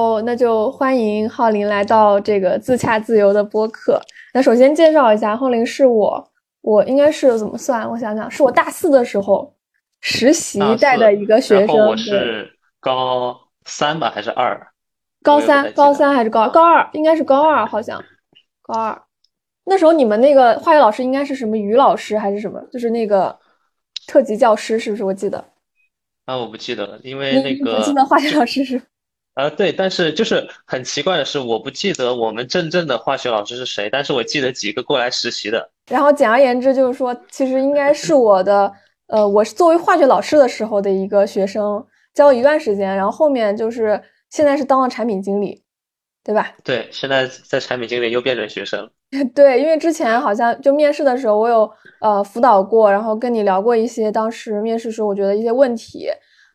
哦，那就欢迎浩林来到这个自洽自由的播客。那首先介绍一下，浩林是我，我应该是怎么算？我想想，是我大四的时候实习带的一个学生。我是高三吧，还是二？高三，高三还是高高二？应该是高二，好像高二。那时候你们那个化学老师应该是什么于老师还是什么？就是那个特级教师，是不是？我记得。啊，我不记得了，因为那个。我记得化学老师是。呃，对，但是就是很奇怪的是，我不记得我们真正的化学老师是谁，但是我记得几个过来实习的。然后简而言之，就是说，其实应该是我的，呃，我是作为化学老师的时候的一个学生，教了一段时间，然后后面就是现在是当了产品经理，对吧？对，现在在产品经理又变成学生。对，因为之前好像就面试的时候，我有呃辅导过，然后跟你聊过一些当时面试时候我觉得一些问题。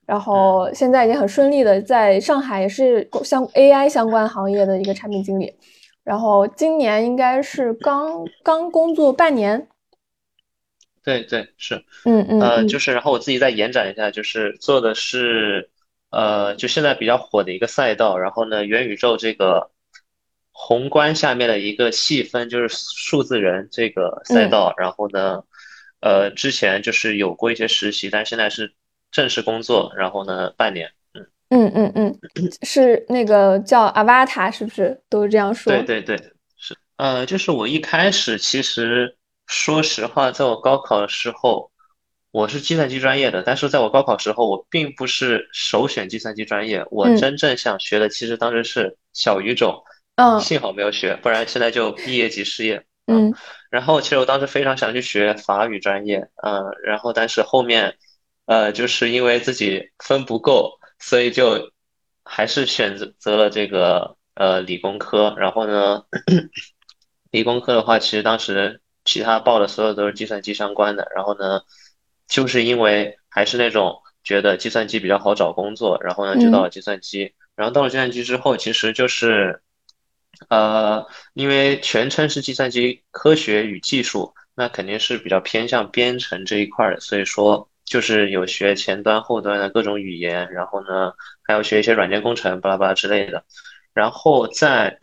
然后现在已经很顺利的在上海也是相 AI 相关行业的一个产品经理，然后今年应该是刚刚工作半年。对对是，嗯嗯呃就是然后我自己再延展一下，就是做的是呃就现在比较火的一个赛道，然后呢元宇宙这个宏观下面的一个细分就是数字人这个赛道，然后呢呃之前就是有过一些实习，但是现在是。正式工作，然后呢，半年，嗯。嗯嗯嗯，是那个叫 Avata，是不是？都是这样说？对对对，是，呃，就是我一开始其实说实话，在我高考的时候，我是计算机专业的，但是在我高考时候，我并不是首选计算机专业，我真正想学的其实当时是小语种，嗯，幸好没有学，不然现在就毕业即失业，嗯，然后其实我当时非常想去学法语专业，嗯，然后但是后面。呃，就是因为自己分不够，所以就还是选择择了这个呃理工科。然后呢，理工科的话，其实当时其他报的所有都是计算机相关的。然后呢，就是因为还是那种觉得计算机比较好找工作，然后呢就到了计算机。然后到了计算机之后，其实就是呃，因为全称是计算机科学与技术，那肯定是比较偏向编程这一块的，所以说。就是有学前端、后端的各种语言，然后呢，还要学一些软件工程，巴拉巴拉之类的。然后在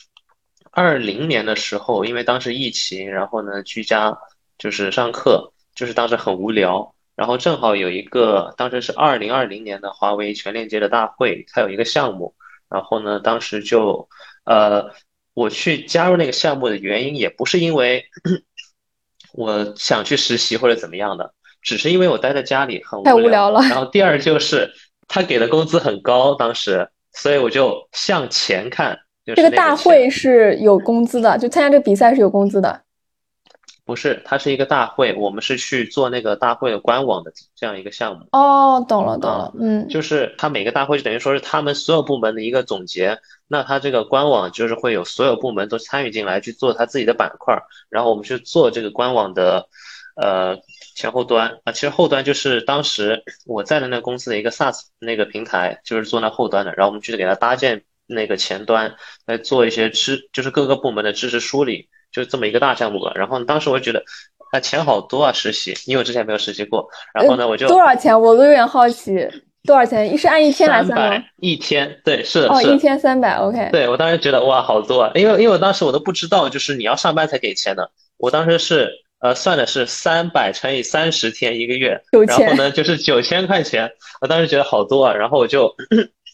二零年的时候，因为当时疫情，然后呢，居家就是上课，就是当时很无聊。然后正好有一个，当时是二零二零年的华为全链接的大会，它有一个项目。然后呢，当时就呃，我去加入那个项目的原因，也不是因为 我想去实习或者怎么样的。只是因为我待在家里很太无聊了，然后第二就是他给的工资很高，当时，所以我就向前看。这个大会是有工资的，就参加这个比赛是有工资的。不是，它是一个大会，我们是去做那个大会的官网的这样一个项目。哦，懂了懂了，嗯，就是他每个大会就等于说是他们所有部门的一个总结，那他这个官网就是会有所有部门都参与进来去做他自己的板块，然后我们去做这个官网的。呃，前后端啊，其实后端就是当时我在的那个公司的一个 SaaS 那个平台，就是做那后端的。然后我们去给他搭建那个前端，来做一些知，就是各个部门的知识梳理，就这么一个大项目吧。然后当时我就觉得，啊，钱好多啊，实习，因为我之前没有实习过。然后呢，我就多少钱？我都有点好奇，多少钱？一是按一天来算吗？一天，对，是哦，一天三百，OK。对我当时觉得哇，好多啊，因为因为我当时我都不知道，就是你要上班才给钱的。我当时是。呃，算的是三百乘以三十天一个月，然后呢就是九千块钱。我当时觉得好多啊，然后我就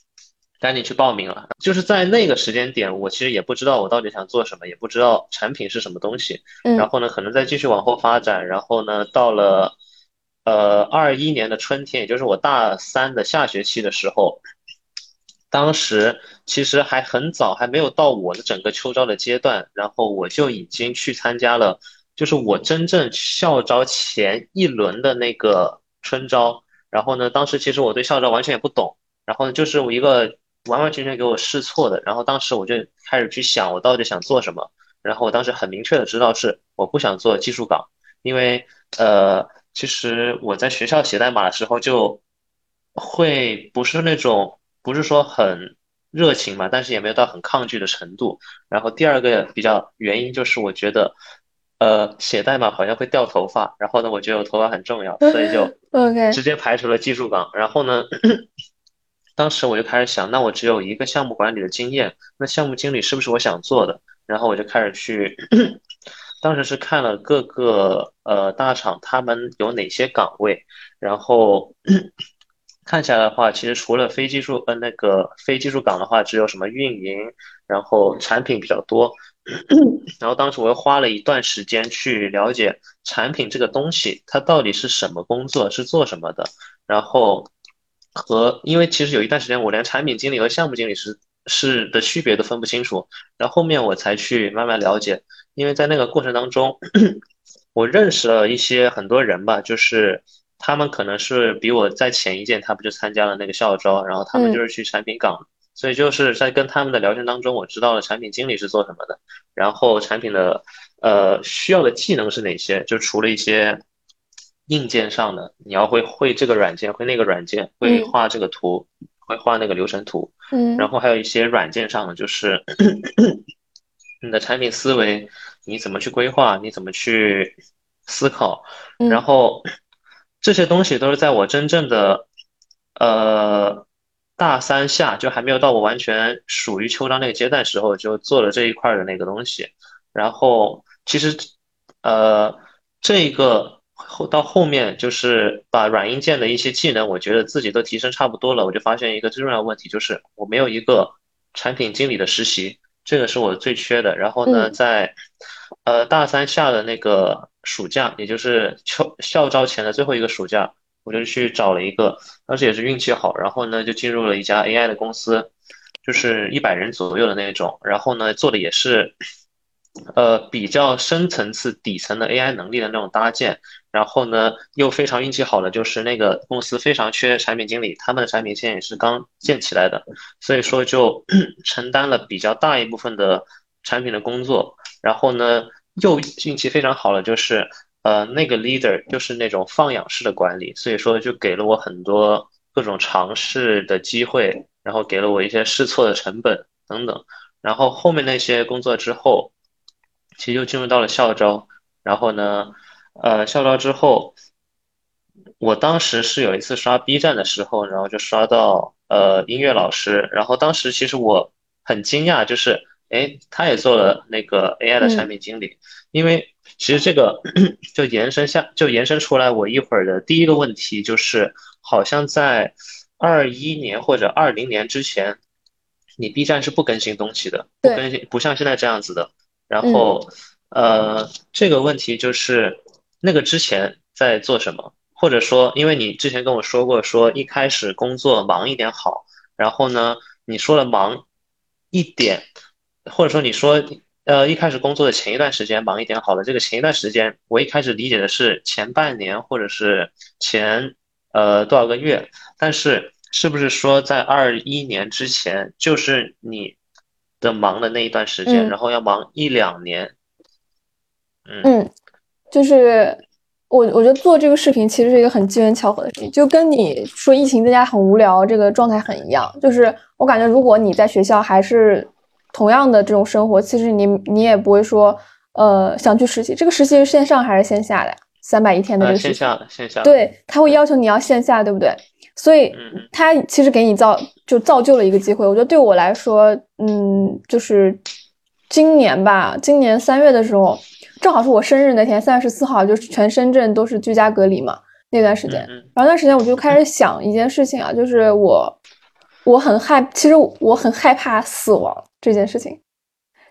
赶紧去报名了。就是在那个时间点，我其实也不知道我到底想做什么，也不知道产品是什么东西。然后呢，可能再继续往后发展。然后呢，到了呃二一年的春天，也就是我大三的下学期的时候，当时其实还很早，还没有到我的整个秋招的阶段，然后我就已经去参加了。就是我真正校招前一轮的那个春招，然后呢，当时其实我对校招完全也不懂，然后呢，就是我一个完完全全给我试错的，然后当时我就开始去想我到底想做什么，然后我当时很明确的知道是我不想做技术岗，因为呃，其实我在学校写代码的时候就会不是那种不是说很热情嘛，但是也没有到很抗拒的程度，然后第二个比较原因就是我觉得。呃，写代码好像会掉头发，然后呢，我觉得我头发很重要，所以就 直接排除了技术岗。然后呢，当时我就开始想，那我只有一个项目管理的经验，那项目经理是不是我想做的？然后我就开始去，当时是看了各个呃大厂他们有哪些岗位，然后看下来的话，其实除了非技术呃那个非技术岗的话，只有什么运营，然后产品比较多。然后当时我又花了一段时间去了解产品这个东西，它到底是什么工作，是做什么的。然后和因为其实有一段时间我连产品经理和项目经理是是的区别都分不清楚。然后后面我才去慢慢了解，因为在那个过程当中，我认识了一些很多人吧，就是他们可能是比我在前一届，他不就参加了那个校招，然后他们就是去产品岗。所以就是在跟他们的聊天当中，我知道了产品经理是做什么的，然后产品的呃需要的技能是哪些，就除了一些硬件上的，你要会会这个软件，会那个软件，会画这个图，会画那个流程图，嗯，然后还有一些软件上的，就是 你的产品思维，你怎么去规划，你怎么去思考，然后这些东西都是在我真正的呃。大三下就还没有到我完全属于秋招那个阶段时候，就做了这一块的那个东西。然后其实，呃，这个后到后面就是把软硬件的一些技能，我觉得自己都提升差不多了。我就发现一个最重要的问题，就是我没有一个产品经理的实习，这个是我最缺的。然后呢，在呃大三下的那个暑假，也就是秋校招前的最后一个暑假。我就去找了一个，当时也是运气好，然后呢就进入了一家 AI 的公司，就是一百人左右的那种，然后呢做的也是，呃比较深层次底层的 AI 能力的那种搭建，然后呢又非常运气好的就是那个公司非常缺产品经理，他们的产品线也是刚建起来的，所以说就 承担了比较大一部分的产品的工作，然后呢又运气非常好的就是。呃，那个 leader 就是那种放养式的管理，所以说就给了我很多各种尝试的机会，然后给了我一些试错的成本等等。然后后面那些工作之后，其实就进入到了校招。然后呢，呃，校招之后，我当时是有一次刷 B 站的时候，然后就刷到呃音乐老师，然后当时其实我很惊讶，就是哎，他也做了那个 AI 的产品经理，因为。其实这个就延伸下，就延伸出来，我一会儿的第一个问题就是，好像在二一年或者二零年之前，你 B 站是不更新东西的，不更新，不像现在这样子的。然后，呃，这个问题就是那个之前在做什么，或者说，因为你之前跟我说过，说一开始工作忙一点好，然后呢，你说了忙一点，或者说你说。呃，一开始工作的前一段时间忙一点好了。这个前一段时间，我一开始理解的是前半年或者是前呃多少个月，但是是不是说在二一年之前就是你的忙的那一段时间，然后要忙一两年？嗯，就是我我觉得做这个视频其实是一个很机缘巧合的事情，就跟你说疫情在家很无聊这个状态很一样。就是我感觉如果你在学校还是。同样的这种生活，其实你你也不会说，呃，想去实习。这个实习是线上还是线下的？三百一天的这个线下的线下。对，他会要求你要线下，对不对？所以他其实给你造就造就了一个机会。我觉得对我来说，嗯，就是今年吧，今年三月的时候，正好是我生日那天，三月十四号，就是全深圳都是居家隔离嘛，那段时间。然后那段时间我就开始想一件事情啊，就是我我很害，其实我很害怕死亡。这件事情，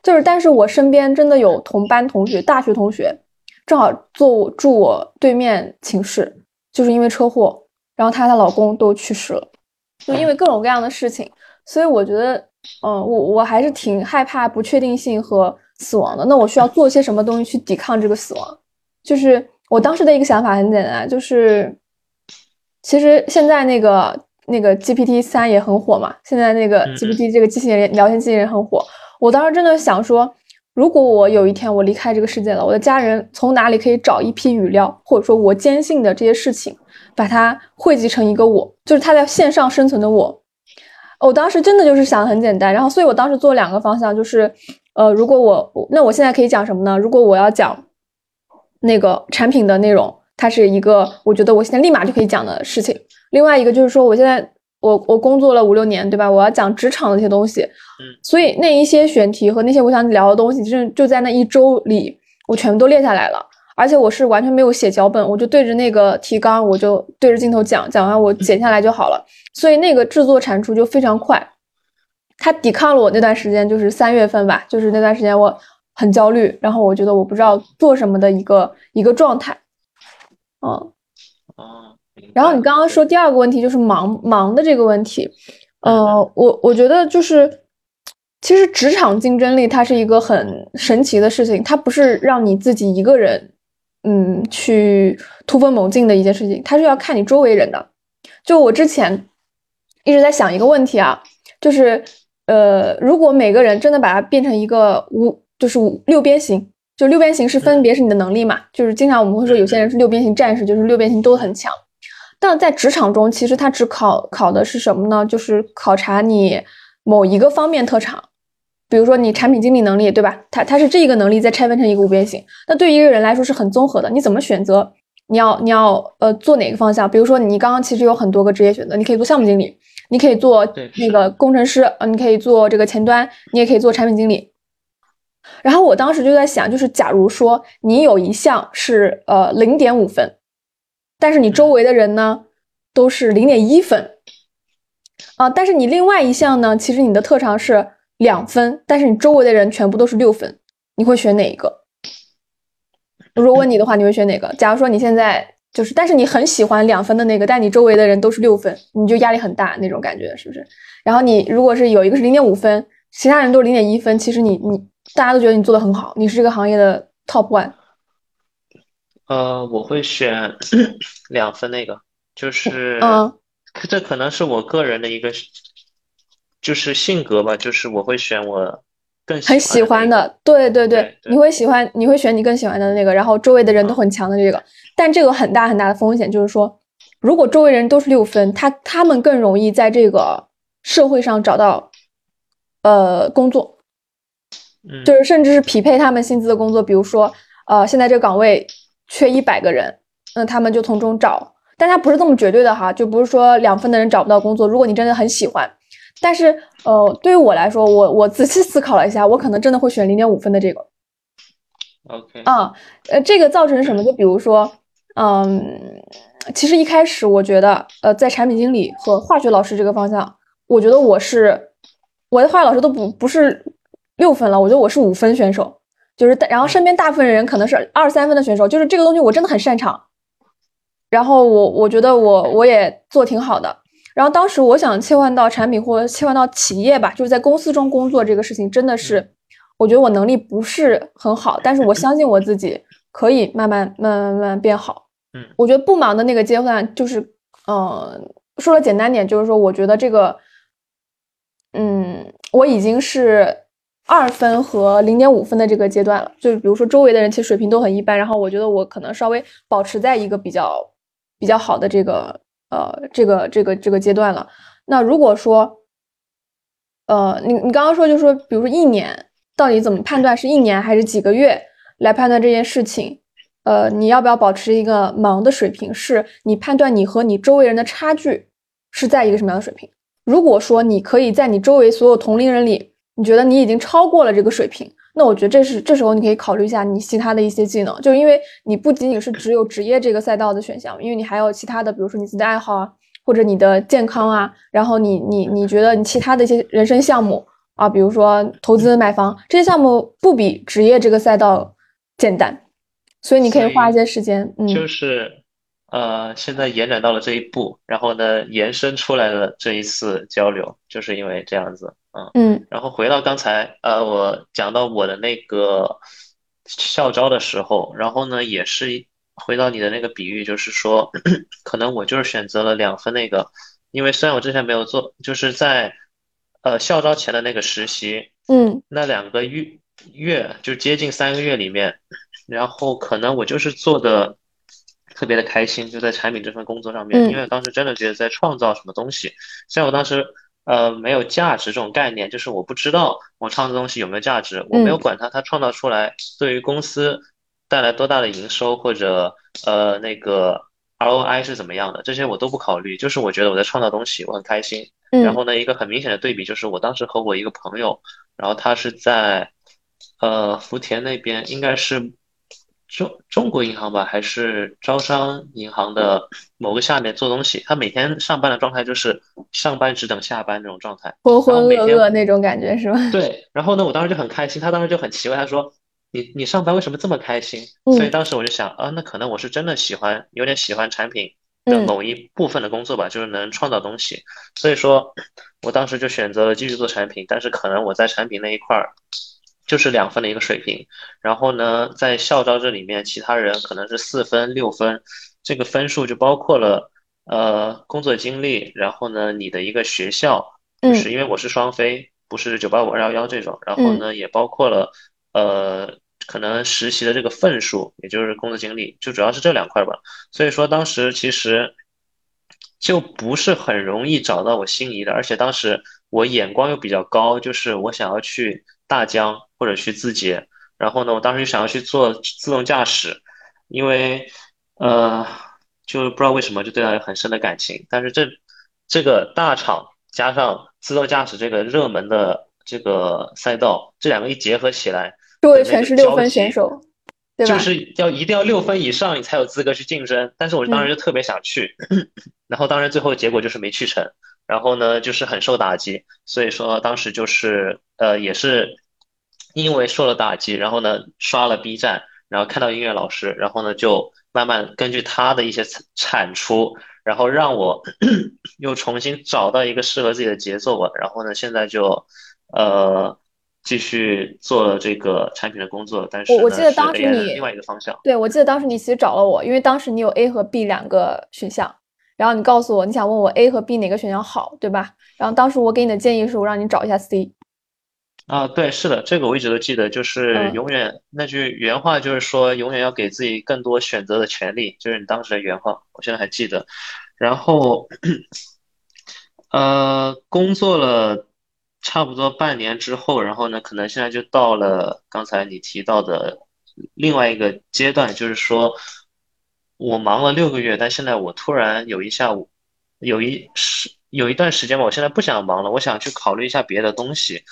就是，但是我身边真的有同班同学，大学同学，正好坐我住我对面寝室，就是因为车祸，然后她她老公都去世了，就因为各种各样的事情，所以我觉得，嗯，我我还是挺害怕不确定性和死亡的。那我需要做些什么东西去抵抗这个死亡？就是我当时的一个想法很简单，就是其实现在那个。那个 GPT 三也很火嘛，现在那个 GPT 这个机器人聊天机器人很火。我当时真的想说，如果我有一天我离开这个世界了，我的家人从哪里可以找一批语料，或者说我坚信的这些事情，把它汇集成一个我，就是他在线上生存的我。我当时真的就是想的很简单，然后所以我当时做两个方向，就是呃，如果我那我现在可以讲什么呢？如果我要讲那个产品的内容，它是一个我觉得我现在立马就可以讲的事情。另外一个就是说，我现在我我工作了五六年，对吧？我要讲职场的一些东西，嗯，所以那一些选题和那些我想聊的东西，就就在那一周里，我全部都列下来了。而且我是完全没有写脚本，我就对着那个提纲，我就对着镜头讲，讲完我剪下来就好了。所以那个制作产出就非常快。它抵抗了我那段时间，就是三月份吧，就是那段时间我很焦虑，然后我觉得我不知道做什么的一个一个状态。嗯，哦。然后你刚刚说第二个问题就是忙忙的这个问题，呃，我我觉得就是。其实职场竞争力它是一个很神奇的事情，它不是让你自己一个人，嗯，去突飞猛进的一件事情，它是要看你周围人的。就我之前一直在想一个问题啊，就是呃，如果每个人真的把它变成一个五，就是五六边形，就六边形是分别是你的能力嘛，就是经常我们会说有些人是六边形战士，就是六边形都很强。但在职场中，其实它只考考的是什么呢？就是考察你。某一个方面特长，比如说你产品经理能力，对吧？它它是这一个能力再拆分成一个五边形，那对于一个人来说是很综合的。你怎么选择？你要你要呃做哪个方向？比如说你刚刚其实有很多个职业选择，你可以做项目经理，你可以做那个工程师，呃，你可以做这个前端，你也可以做产品经理。然后我当时就在想，就是假如说你有一项是呃零点五分，但是你周围的人呢都是零点一分。啊，但是你另外一项呢？其实你的特长是两分，但是你周围的人全部都是六分，你会选哪一个？如果问你的话，你会选哪个？假如说你现在就是，但是你很喜欢两分的那个，但你周围的人都是六分，你就压力很大那种感觉，是不是？然后你如果是有一个是零点五分，其他人都是零点一分，其实你你大家都觉得你做的很好，你是这个行业的 top one。呃，我会选 两分那个，就是嗯。这可能是我个人的一个，就是性格吧，就是我会选我更很喜欢的，对对对，你会喜欢，你会选你更喜欢的那个，然后周围的人都很强的这个，但这个很大很大的风险就是说，如果周围人都是六分，他他们更容易在这个社会上找到呃工作，就是甚至是匹配他们薪资的工作，比如说呃现在这个岗位缺一百个人，那他们就从中找。但他不是这么绝对的哈，就不是说两分的人找不到工作。如果你真的很喜欢，但是呃，对于我来说，我我仔细思考了一下，我可能真的会选零点五分的这个。OK。啊，呃，这个造成什么？就比如说，嗯，其实一开始我觉得，呃，在产品经理和化学老师这个方向，我觉得我是我的化学老师都不不是六分了，我觉得我是五分选手，就是然后身边大部分人可能是二三分的选手，就是这个东西我真的很擅长。然后我我觉得我我也做挺好的。然后当时我想切换到产品或者切换到企业吧，就是在公司中工作这个事情真的是，我觉得我能力不是很好，但是我相信我自己可以慢慢慢慢慢慢变好。嗯，我觉得不忙的那个阶段就是，嗯，说的简单点就是说，我觉得这个，嗯，我已经是二分和零点五分的这个阶段了。就是比如说周围的人其实水平都很一般，然后我觉得我可能稍微保持在一个比较。比较好的这个呃这个这个这个阶段了。那如果说，呃，你你刚刚说就是说，比如说一年到底怎么判断是一年还是几个月来判断这件事情？呃，你要不要保持一个忙的水平？是你判断你和你周围人的差距是在一个什么样的水平？如果说你可以在你周围所有同龄人里，你觉得你已经超过了这个水平。那我觉得这是这时候你可以考虑一下你其他的一些技能，就因为你不仅仅是只有职业这个赛道的选项，因为你还有其他的，比如说你自己的爱好啊，或者你的健康啊，然后你你你觉得你其他的一些人生项目啊，比如说投资买房这些项目不比职业这个赛道简单，所以你可以花一些时间，嗯，就是呃现在延展到了这一步，然后呢延伸出来了这一次交流，就是因为这样子。嗯，然后回到刚才，呃，我讲到我的那个校招的时候，然后呢，也是回到你的那个比喻，就是说，可能我就是选择了两分那个，因为虽然我之前没有做，就是在呃校招前的那个实习，嗯，那两个月月就接近三个月里面，然后可能我就是做的特别的开心，就在产品这份工作上面，因为当时真的觉得在创造什么东西，虽然我当时。呃，没有价值这种概念，就是我不知道我创造东西有没有价值，我没有管它，它创造出来对于公司带来多大的营收或者呃那个 ROI 是怎么样的，这些我都不考虑，就是我觉得我在创造东西，我很开心。然后呢，一个很明显的对比就是我当时和我一个朋友，然后他是在呃福田那边，应该是。中中国银行吧，还是招商银行的某个下面做东西。他每天上班的状态就是上班只等下班那种状态，浑浑噩噩那种感觉是吧？对。然后呢，我当时就很开心，他当时就很奇怪，他说：“你你上班为什么这么开心？”所以当时我就想啊，那可能我是真的喜欢，有点喜欢产品的某一部分的工作吧，就是能创造东西。所以说我当时就选择了继续做产品，但是可能我在产品那一块儿。就是两分的一个水平，然后呢，在校招这里面，其他人可能是四分、六分，这个分数就包括了呃工作经历，然后呢你的一个学校，就是因为我是双非，不是九八五二幺幺这种，然后呢也包括了呃可能实习的这个份数，也就是工作经历，就主要是这两块吧。所以说当时其实就不是很容易找到我心仪的，而且当时我眼光又比较高，就是我想要去大疆。或者去字节，然后呢，我当时就想要去做自动驾驶，因为呃，就不知道为什么就对它有很深的感情。但是这这个大厂加上自动驾驶这个热门的这个赛道，这两个一结合起来，周围全是六分选手，对吧？就是要一定要六分以上，你才有资格去竞争。但是我当时就特别想去，然后当然最后结果就是没去成，然后呢就是很受打击。所以说当时就是呃也是。因为受了打击，然后呢，刷了 B 站，然后看到音乐老师，然后呢，就慢慢根据他的一些产出，然后让我 又重新找到一个适合自己的节奏吧。然后呢，现在就呃继续做了这个产品的工作。但是我我记得当时你另外一个方向，对我记得当时你其实找了我，因为当时你有 A 和 B 两个选项，然后你告诉我你想问我 A 和 B 哪个选项好，对吧？然后当时我给你的建议是我让你找一下 C。啊，对，是的，这个我一直都记得，就是永远那句原话，就是说永远要给自己更多选择的权利，就是你当时的原话，我现在还记得。然后，呃，工作了差不多半年之后，然后呢，可能现在就到了刚才你提到的另外一个阶段，就是说我忙了六个月，但现在我突然有一下午，有一时有一段时间吧，我现在不想忙了，我想去考虑一下别的东西。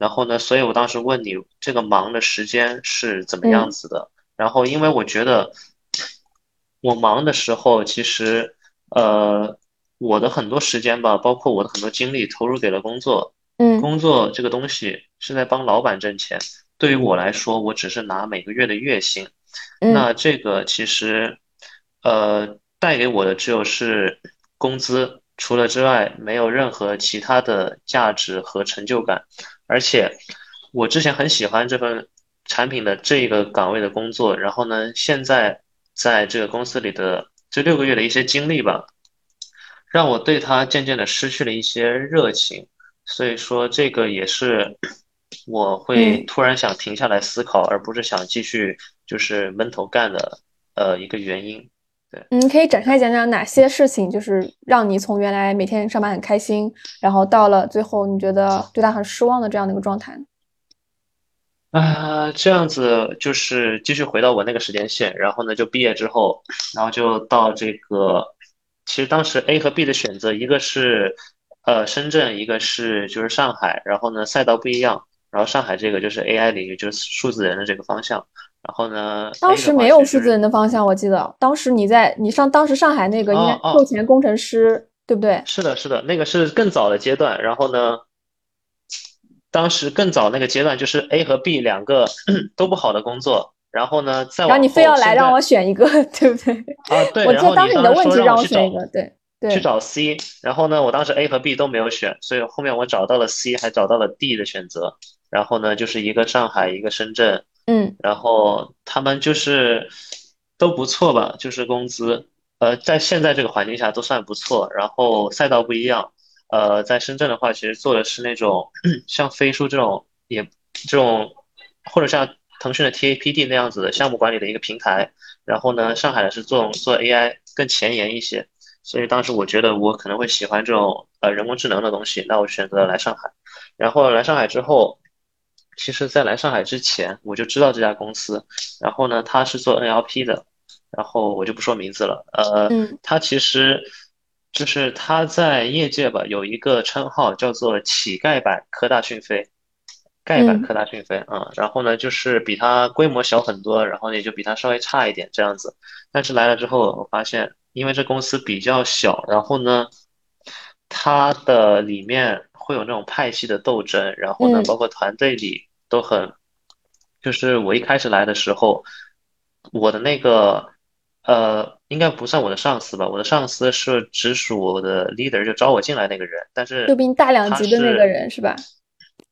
然后呢？所以我当时问你，这个忙的时间是怎么样子的？然后，因为我觉得我忙的时候，其实呃，我的很多时间吧，包括我的很多精力投入给了工作。嗯，工作这个东西是在帮老板挣钱，对于我来说，我只是拿每个月的月薪。那这个其实呃，带给我的只有是工资，除了之外，没有任何其他的价值和成就感。而且，我之前很喜欢这份产品的这个岗位的工作，然后呢，现在在这个公司里的这六个月的一些经历吧，让我对它渐渐的失去了一些热情。所以说，这个也是我会突然想停下来思考，而不是想继续就是闷头干的呃一个原因。嗯，可以展开讲讲哪些事情，就是让你从原来每天上班很开心，然后到了最后你觉得对他很失望的这样的一个状态。啊，这样子就是继续回到我那个时间线，然后呢就毕业之后，然后就到这个，其实当时 A 和 B 的选择，一个是呃深圳，一个是就是上海，然后呢赛道不一样，然后上海这个就是 AI 领域，就是数字人的这个方向。然后呢？当时没有数字人的方向，我记得当时你在你上当时上海那个应该售前工程师，对不对？是的，是的，那个是更早的阶段。然后呢，当时更早那个阶段就是 A 和 B 两个 都不好的工作。然后呢，再然后你非要来让我选一个，对不对？啊，对。我记得当时你的问题让我选一个，对对。去找 C，然后呢，我当时 A 和 B 都没有选，所以后面我找到了 C，还找到了 D 的选择。然后呢，就是一个上海，一个深圳。嗯，然后他们就是都不错吧，就是工资，呃，在现在这个环境下都算不错。然后赛道不一样，呃，在深圳的话，其实做的是那种像飞书这种，也这种或者像腾讯的 TAPD 那样子的项目管理的一个平台。然后呢，上海的是做做 AI 更前沿一些，所以当时我觉得我可能会喜欢这种呃人工智能的东西，那我选择来上海。然后来上海之后。其实，在来上海之前，我就知道这家公司。然后呢，他是做 NLP 的。然后我就不说名字了。呃，他其实就是他在业界吧有一个称号叫做“乞丐版科大讯飞”，丐版科大讯飞啊。然后呢，就是比他规模小很多，然后也就比他稍微差一点这样子。但是来了之后，我发现因为这公司比较小，然后呢，它的里面会有那种派系的斗争，然后呢，包括团队里都很，就是我一开始来的时候，我的那个。呃，应该不算我的上司吧？我的上司是直属我的 leader，就招我进来那个人。但是就比你大两级的那个人是吧？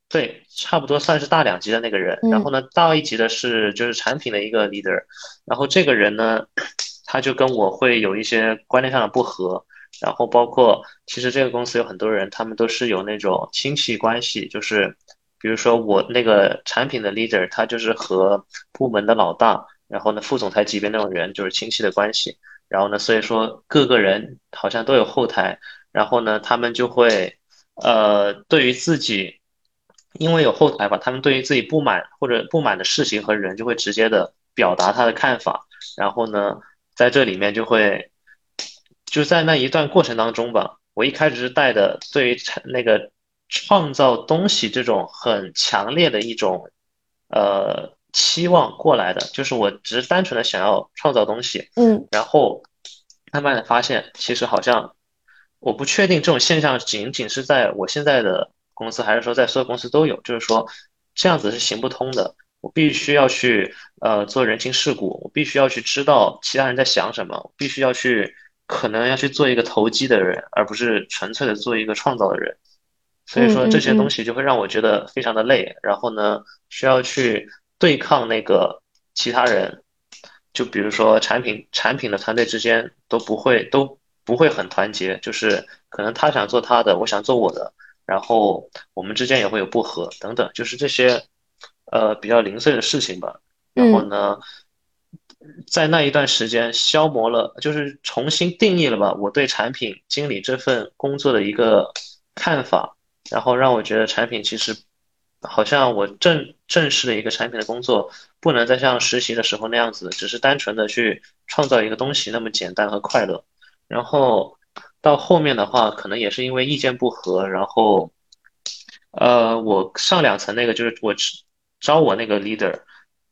对，差不多算是大两级的那个人。然后呢，大一级的是就是产品的一个 leader。然后这个人呢，他就跟我会有一些观念上的不合。然后包括其实这个公司有很多人，他们都是有那种亲戚关系，就是比如说我那个产品的 leader，他就是和部门的老大。然后呢，副总裁级别那种人就是亲戚的关系。然后呢，所以说各个人好像都有后台。然后呢，他们就会，呃，对于自己，因为有后台吧，他们对于自己不满或者不满的事情和人，就会直接的表达他的看法。然后呢，在这里面就会，就在那一段过程当中吧，我一开始是带的对于那个创造东西这种很强烈的一种，呃。期望过来的，就是我只是单纯的想要创造东西，嗯，然后慢慢的发现，其实好像我不确定这种现象仅仅是在我现在的公司，还是说在所有公司都有，就是说这样子是行不通的。我必须要去呃做人情世故，我必须要去知道其他人在想什么，我必须要去可能要去做一个投机的人，而不是纯粹的做一个创造的人。所以说这些东西就会让我觉得非常的累，然后呢需要去。对抗那个其他人，就比如说产品产品的团队之间都不会都不会很团结，就是可能他想做他的，我想做我的，然后我们之间也会有不和等等，就是这些呃比较零碎的事情吧。然后呢，在那一段时间消磨了，就是重新定义了吧我对产品经理这份工作的一个看法，然后让我觉得产品其实。好像我正正式的一个产品的工作，不能再像实习的时候那样子，只是单纯的去创造一个东西那么简单和快乐。然后到后面的话，可能也是因为意见不合，然后，呃，我上两层那个就是我招我那个 leader，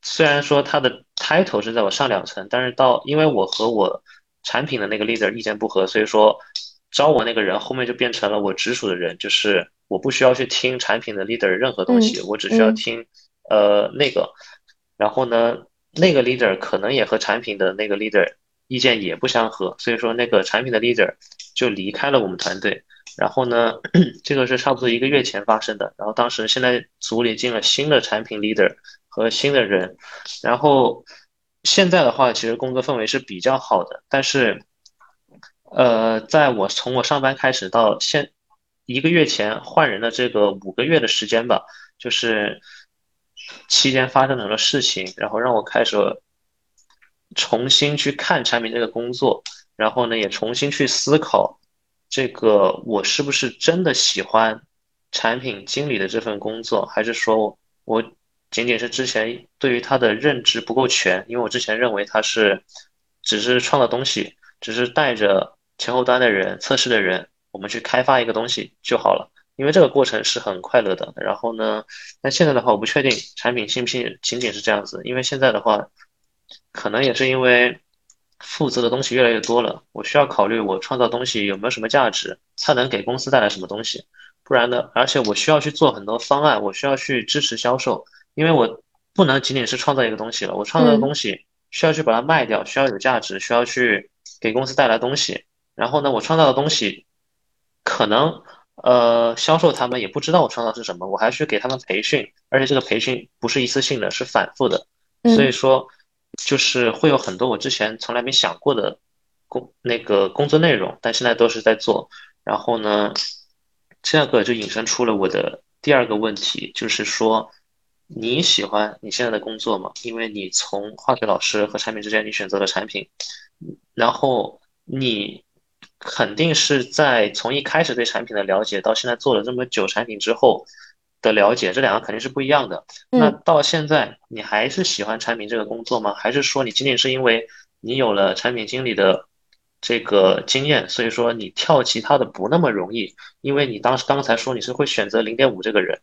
虽然说他的 title 是在我上两层，但是到因为我和我产品的那个 leader 意见不合，所以说招我那个人后面就变成了我直属的人，就是。我不需要去听产品的 leader 任何东西，我只需要听，呃，那个，然后呢，那个 leader 可能也和产品的那个 leader 意见也不相合，所以说那个产品的 leader 就离开了我们团队。然后呢，这个是差不多一个月前发生的。然后当时现在组里进了新的产品 leader 和新的人，然后现在的话，其实工作氛围是比较好的。但是，呃，在我从我上班开始到现。一个月前换人的这个五个月的时间吧，就是期间发生了很多事情，然后让我开始重新去看产品这个工作，然后呢也重新去思考这个我是不是真的喜欢产品经理的这份工作，还是说我仅仅是之前对于他的认知不够全，因为我之前认为他是只是创造东西，只是带着前后端的人、测试的人。我们去开发一个东西就好了，因为这个过程是很快乐的。然后呢，但现在的话，我不确定产品信不信仅仅是这样子，因为现在的话，可能也是因为负责的东西越来越多了，我需要考虑我创造东西有没有什么价值，它能给公司带来什么东西。不然呢，而且我需要去做很多方案，我需要去支持销售，因为我不能仅仅是创造一个东西了，我创造的东西需要去把它卖掉，需要有价值，需要去给公司带来东西。然后呢，我创造的东西。可能呃，销售他们也不知道我创造是什么，我还去给他们培训，而且这个培训不是一次性的，是反复的，所以说就是会有很多我之前从来没想过的工那个工作内容，但现在都是在做。然后呢，这个就引申出了我的第二个问题，就是说你喜欢你现在的工作吗？因为你从化学老师和产品之间，你选择了产品，然后你。肯定是在从一开始对产品的了解，到现在做了这么久产品之后的了解，这两个肯定是不一样的。那到现在，你还是喜欢产品这个工作吗？还是说你仅仅是因为你有了产品经理的这个经验，所以说你跳其他的不那么容易，因为你当时刚才说你是会选择零点五这个人，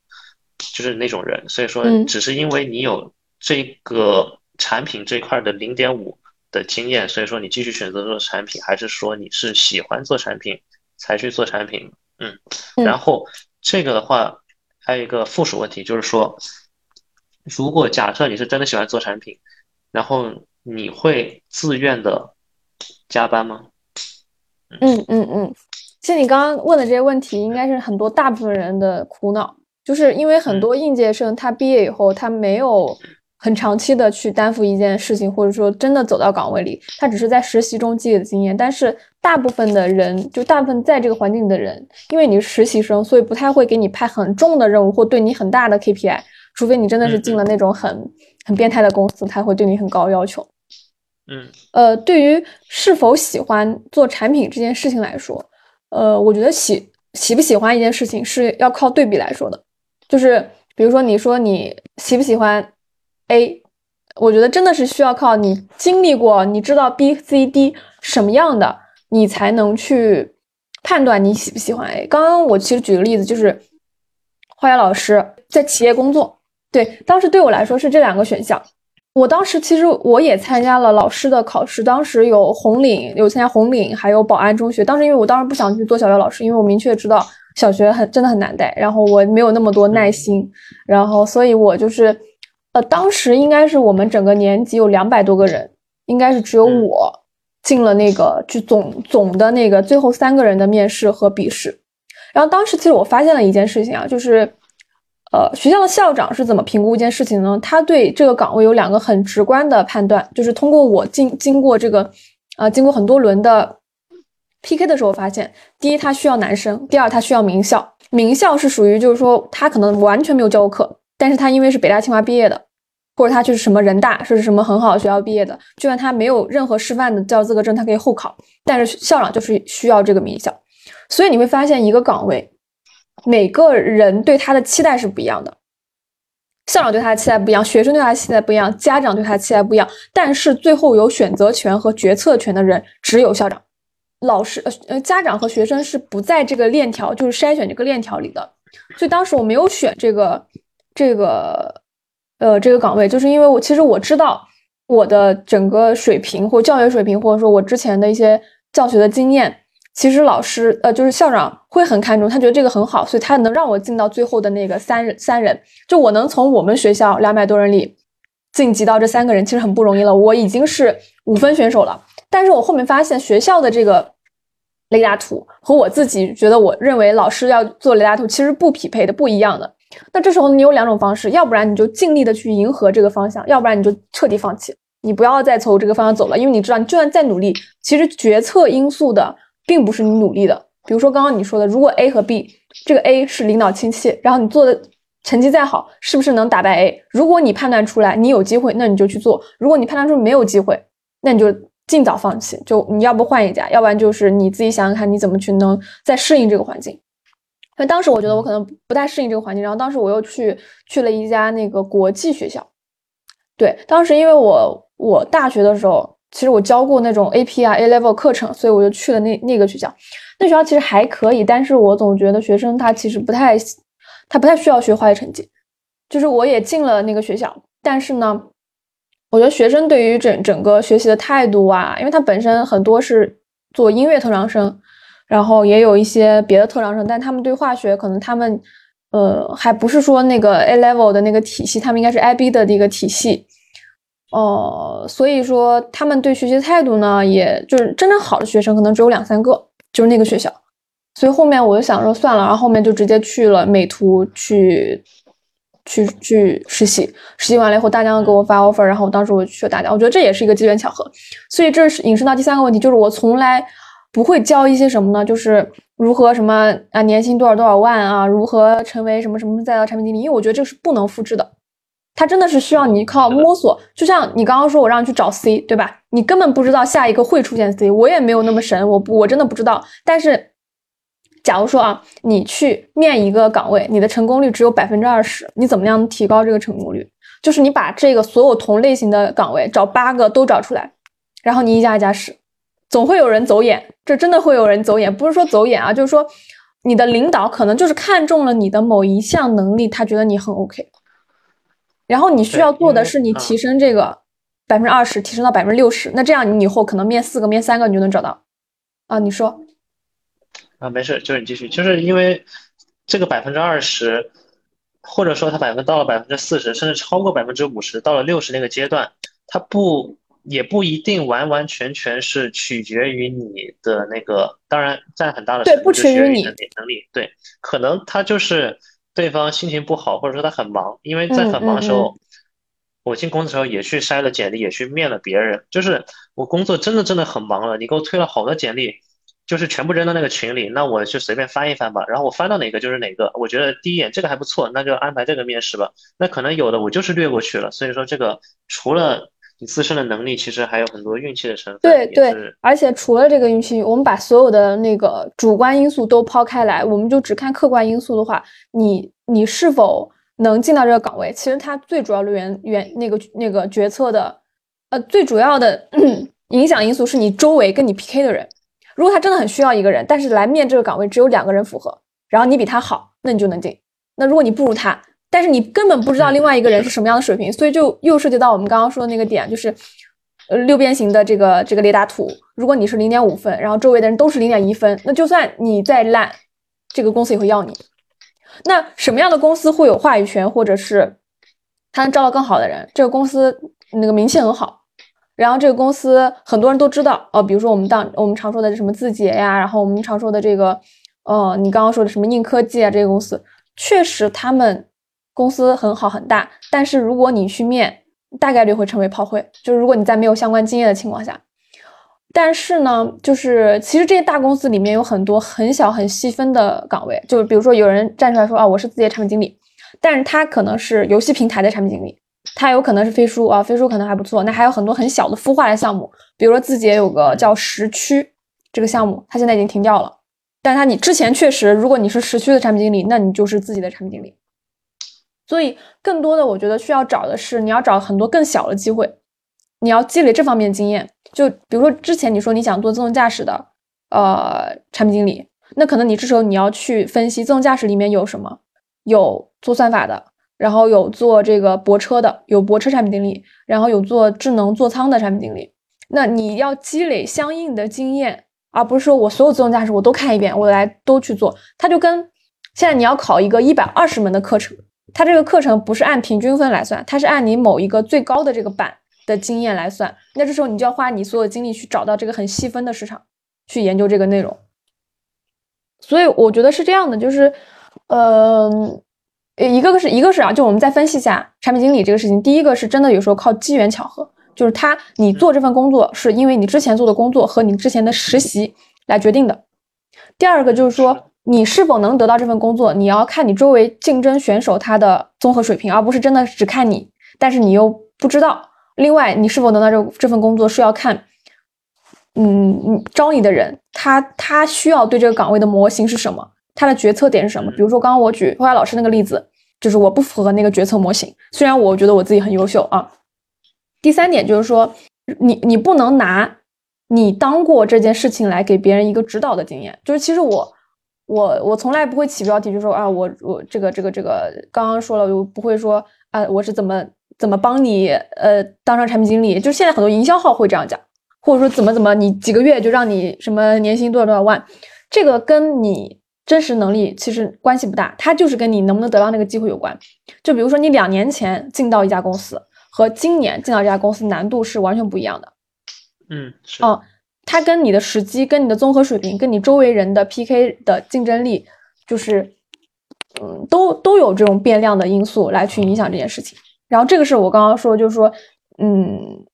就是那种人，所以说只是因为你有这个产品这块的零点五的经验，所以说你继续选择做产品，还是说你是喜欢做产品才去做产品？嗯，然后这个的话还有一个附属问题，就是说，如果假设你是真的喜欢做产品，然后你会自愿的加班吗？嗯嗯嗯，其实你刚刚问的这些问题，应该是很多大部分人的苦恼，就是因为很多应届生他毕业以后他没有。很长期的去担负一件事情，或者说真的走到岗位里，他只是在实习中积累的经验。但是大部分的人，就大部分在这个环境里的人，因为你是实习生，所以不太会给你派很重的任务或对你很大的 KPI，除非你真的是进了那种很很变态的公司，他会对你很高要求。嗯，呃，对于是否喜欢做产品这件事情来说，呃，我觉得喜喜不喜欢一件事情是要靠对比来说的。就是比如说，你说你喜不喜欢？A，我觉得真的是需要靠你经历过，你知道 B、C、D 什么样的，你才能去判断你喜不喜欢 A。刚刚我其实举个例子，就是化学老师在企业工作，对，当时对我来说是这两个选项。我当时其实我也参加了老师的考试，当时有红领，有参加红领，还有宝安中学。当时因为我当时不想去做小学老师，因为我明确知道小学很真的很难带，然后我没有那么多耐心，然后所以我就是。呃，当时应该是我们整个年级有两百多个人，应该是只有我进了那个就总总的那个最后三个人的面试和笔试。然后当时其实我发现了一件事情啊，就是呃学校的校长是怎么评估一件事情呢？他对这个岗位有两个很直观的判断，就是通过我经经过这个呃经过很多轮的 PK 的时候发现，第一他需要男生，第二他需要名校。名校是属于就是说他可能完全没有教过课。但是他因为是北大清华毕业的，或者他就是什么人大，是什么很好的学校毕业的，就算他没有任何师范的教资格证，他可以候考。但是校长就是需要这个名校，所以你会发现一个岗位，每个人对他的期待是不一样的。校长对他的期待不一样，学生对他的期待不一样，家长对他的期待不一样。但是最后有选择权和决策权的人只有校长、老师、呃呃，家长和学生是不在这个链条，就是筛选这个链条里的。所以当时我没有选这个。这个，呃，这个岗位，就是因为我其实我知道我的整个水平或教学水平，或者说我之前的一些教学的经验，其实老师，呃，就是校长会很看重，他觉得这个很好，所以他能让我进到最后的那个三三人，就我能从我们学校两百多人里晋级到这三个人，其实很不容易了。我已经是五分选手了，但是我后面发现学校的这个雷达图和我自己觉得我认为老师要做雷达图其实不匹配的，不一样的。那这时候你有两种方式，要不然你就尽力的去迎合这个方向，要不然你就彻底放弃，你不要再从这个方向走了，因为你知道，你就算再努力，其实决策因素的并不是你努力的。比如说刚刚你说的，如果 A 和 B，这个 A 是领导亲戚，然后你做的成绩再好，是不是能打败 A？如果你判断出来你有机会，那你就去做；如果你判断出没有机会，那你就尽早放弃。就你要不换一家，要不然就是你自己想想看你怎么去能再适应这个环境。因为当时我觉得我可能不太适应这个环境，然后当时我又去去了一家那个国际学校。对，当时因为我我大学的时候，其实我教过那种 AP 啊 A Level 课程，所以我就去了那那个学校。那学校其实还可以，但是我总觉得学生他其实不太，他不太需要学化学成绩。就是我也进了那个学校，但是呢，我觉得学生对于整整个学习的态度啊，因为他本身很多是做音乐特长生。然后也有一些别的特长生，但他们对化学可能他们，呃，还不是说那个 A level 的那个体系，他们应该是 IB 的那个体系，哦，所以说他们对学习态度呢，也就是真正好的学生可能只有两三个，就是那个学校，所以后面我就想说算了，然后后面就直接去了美图去，去去实习，实习完了以后大疆给我发 offer，然后当时我去了大疆，我觉得这也是一个机缘巧合，所以这是引申到第三个问题，就是我从来。不会教一些什么呢？就是如何什么啊，年薪多少多少万啊，如何成为什么什么再到产品经理？因为我觉得这个是不能复制的，它真的是需要你靠摸索。就像你刚刚说，我让你去找 C，对吧？你根本不知道下一个会出现 C，我也没有那么神，我不我真的不知道。但是，假如说啊，你去面一个岗位，你的成功率只有百分之二十，你怎么样提高这个成功率？就是你把这个所有同类型的岗位找八个都找出来。然后你一家一家试，总会有人走眼，这真的会有人走眼，不是说走眼啊，就是说你的领导可能就是看中了你的某一项能力，他觉得你很 OK，然后你需要做的是你提升这个百分之二十，提升到百分之六十，那这样你以后可能面四个、面三个你就能找到啊，你说。啊，没事，就是你继续，就是因为这个百分之二十，或者说它百分到了百分之四十，甚至超过百分之五十，到了六十那个阶段，它不也不一定完完全全是取决于你的那个，当然占很大的对，不取决于你的能力，对，可能他就是对方心情不好，或者说他很忙，因为在很忙的时候，我进公司的时候也去筛了简历，也去面了别人，就是我工作真的真的很忙了，你给我推了好多简历。就是全部扔到那个群里，那我就随便翻一翻吧。然后我翻到哪个就是哪个，我觉得第一眼这个还不错，那就安排这个面试吧。那可能有的我就是略过去了。所以说这个除了你自身的能力，其实还有很多运气的成分。对对，而且除了这个运气，我们把所有的那个主观因素都抛开来，我们就只看客观因素的话，你你是否能进到这个岗位？其实它最主要的原原那个那个决策的，呃，最主要的 影响因素是你周围跟你 PK 的人。如果他真的很需要一个人，但是来面这个岗位只有两个人符合，然后你比他好，那你就能进。那如果你不如他，但是你根本不知道另外一个人是什么样的水平，所以就又涉及到我们刚刚说的那个点，就是呃六边形的这个这个雷达图。如果你是零点五分，然后周围的人都是零点一分，那就算你再烂，这个公司也会要你。那什么样的公司会有话语权，或者是他能招到更好的人？这个公司那个名气很好。然后这个公司很多人都知道哦，比如说我们当我们常说的什么字节呀，然后我们常说的这个，呃，你刚刚说的什么硬科技啊，这个公司确实他们公司很好很大，但是如果你去面，大概率会成为炮灰，就是如果你在没有相关经验的情况下。但是呢，就是其实这些大公司里面有很多很小很细分的岗位，就是比如说有人站出来说啊，我是字节产品经理，但是他可能是游戏平台的产品经理。它有可能是飞书啊，飞书可能还不错。那还有很多很小的孵化的项目，比如说字节有个叫时区这个项目，它现在已经停掉了。但它你之前确实，如果你是时区的产品经理，那你就是自己的产品经理。所以更多的我觉得需要找的是，你要找很多更小的机会，你要积累这方面经验。就比如说之前你说你想做自动驾驶的呃产品经理，那可能你这时候你要去分析自动驾驶里面有什么，有做算法的。然后有做这个泊车的，有泊车产品经理，然后有做智能座舱的产品经理。那你要积累相应的经验，而不是说我所有自动驾驶我都看一遍，我来都去做。它就跟现在你要考一个一百二十门的课程，它这个课程不是按平均分来算，它是按你某一个最高的这个版的经验来算。那这时候你就要花你所有精力去找到这个很细分的市场，去研究这个内容。所以我觉得是这样的，就是，嗯。一个个是一个是啊，就我们再分析一下产品经理这个事情。第一个是真的有时候靠机缘巧合，就是他你做这份工作是因为你之前做的工作和你之前的实习来决定的。第二个就是说你是否能得到这份工作，你要看你周围竞争选手他的综合水平，而不是真的只看你，但是你又不知道。另外，你是否能到这这份工作是要看，嗯，招你的人他他需要对这个岗位的模型是什么。他的决策点是什么？比如说刚刚我举花花老师那个例子，就是我不符合那个决策模型。虽然我觉得我自己很优秀啊。第三点就是说，你你不能拿你当过这件事情来给别人一个指导的经验。就是其实我我我从来不会起标题，就说啊我我这个这个这个刚刚说了，我不会说啊我是怎么怎么帮你呃当上产品经理。就现在很多营销号会这样讲，或者说怎么怎么你几个月就让你什么年薪多少多少万，这个跟你。真实能力其实关系不大，它就是跟你能不能得到那个机会有关。就比如说，你两年前进到一家公司和今年进到这家公司难度是完全不一样的。嗯，是。哦，它跟你的时机、跟你的综合水平、跟你周围人的 PK 的竞争力，就是，嗯，都都有这种变量的因素来去影响这件事情。然后这个是我刚刚说，就是说，嗯，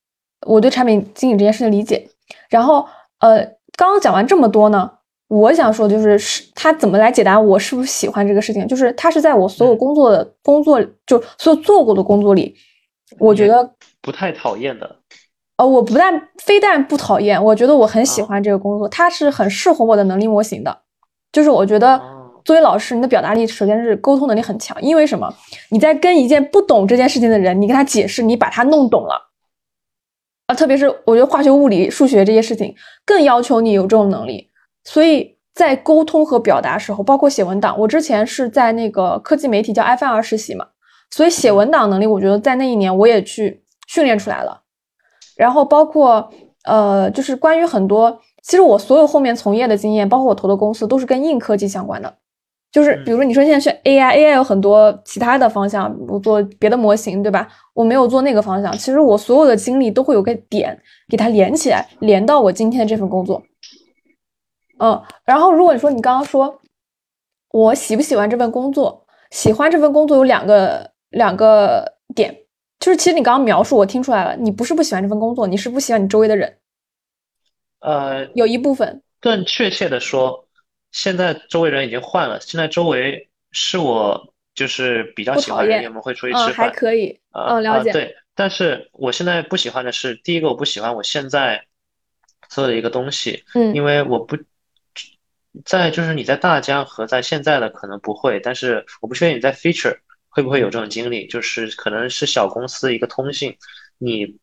我对产品经理这件事情理解。然后，呃，刚刚讲完这么多呢。我想说，就是是他怎么来解答我是不是喜欢这个事情？就是他是在我所有工作的工作，就所有做过的工作里，我觉得不太讨厌的。呃，我不但非但不讨厌，我觉得我很喜欢这个工作，它是很适合我的能力模型的。就是我觉得作为老师，你的表达力首先是沟通能力很强，因为什么？你在跟一件不懂这件事情的人，你跟他解释，你把他弄懂了，啊，特别是我觉得化学、物理、数学这些事情更要求你有这种能力。所以在沟通和表达时候，包括写文档，我之前是在那个科技媒体叫 F 二实习嘛，所以写文档能力，我觉得在那一年我也去训练出来了。然后包括呃，就是关于很多，其实我所有后面从业的经验，包括我投的公司，都是跟硬科技相关的。就是比如说，你说现在是 AI，AI 有很多其他的方向，我做别的模型，对吧？我没有做那个方向。其实我所有的经历都会有个点给它连起来，连到我今天的这份工作。嗯，然后如果你说你刚刚说我喜不喜欢这份工作，喜欢这份工作有两个两个点，就是其实你刚刚描述我听出来了，你不是不喜欢这份工作，你是不喜欢你周围的人。呃，有一部分。更确切的说。现在周围人已经换了，现在周围是我就是比较喜欢的人，我们会出去吃饭，还可以，嗯，了解。对，但是我现在不喜欢的是，第一个我不喜欢我现在做的一个东西，嗯，因为我不在，就是你在大疆和在现在的可能不会，但是我不确定你在 feature 会不会有这种经历，就是可能是小公司一个通信，你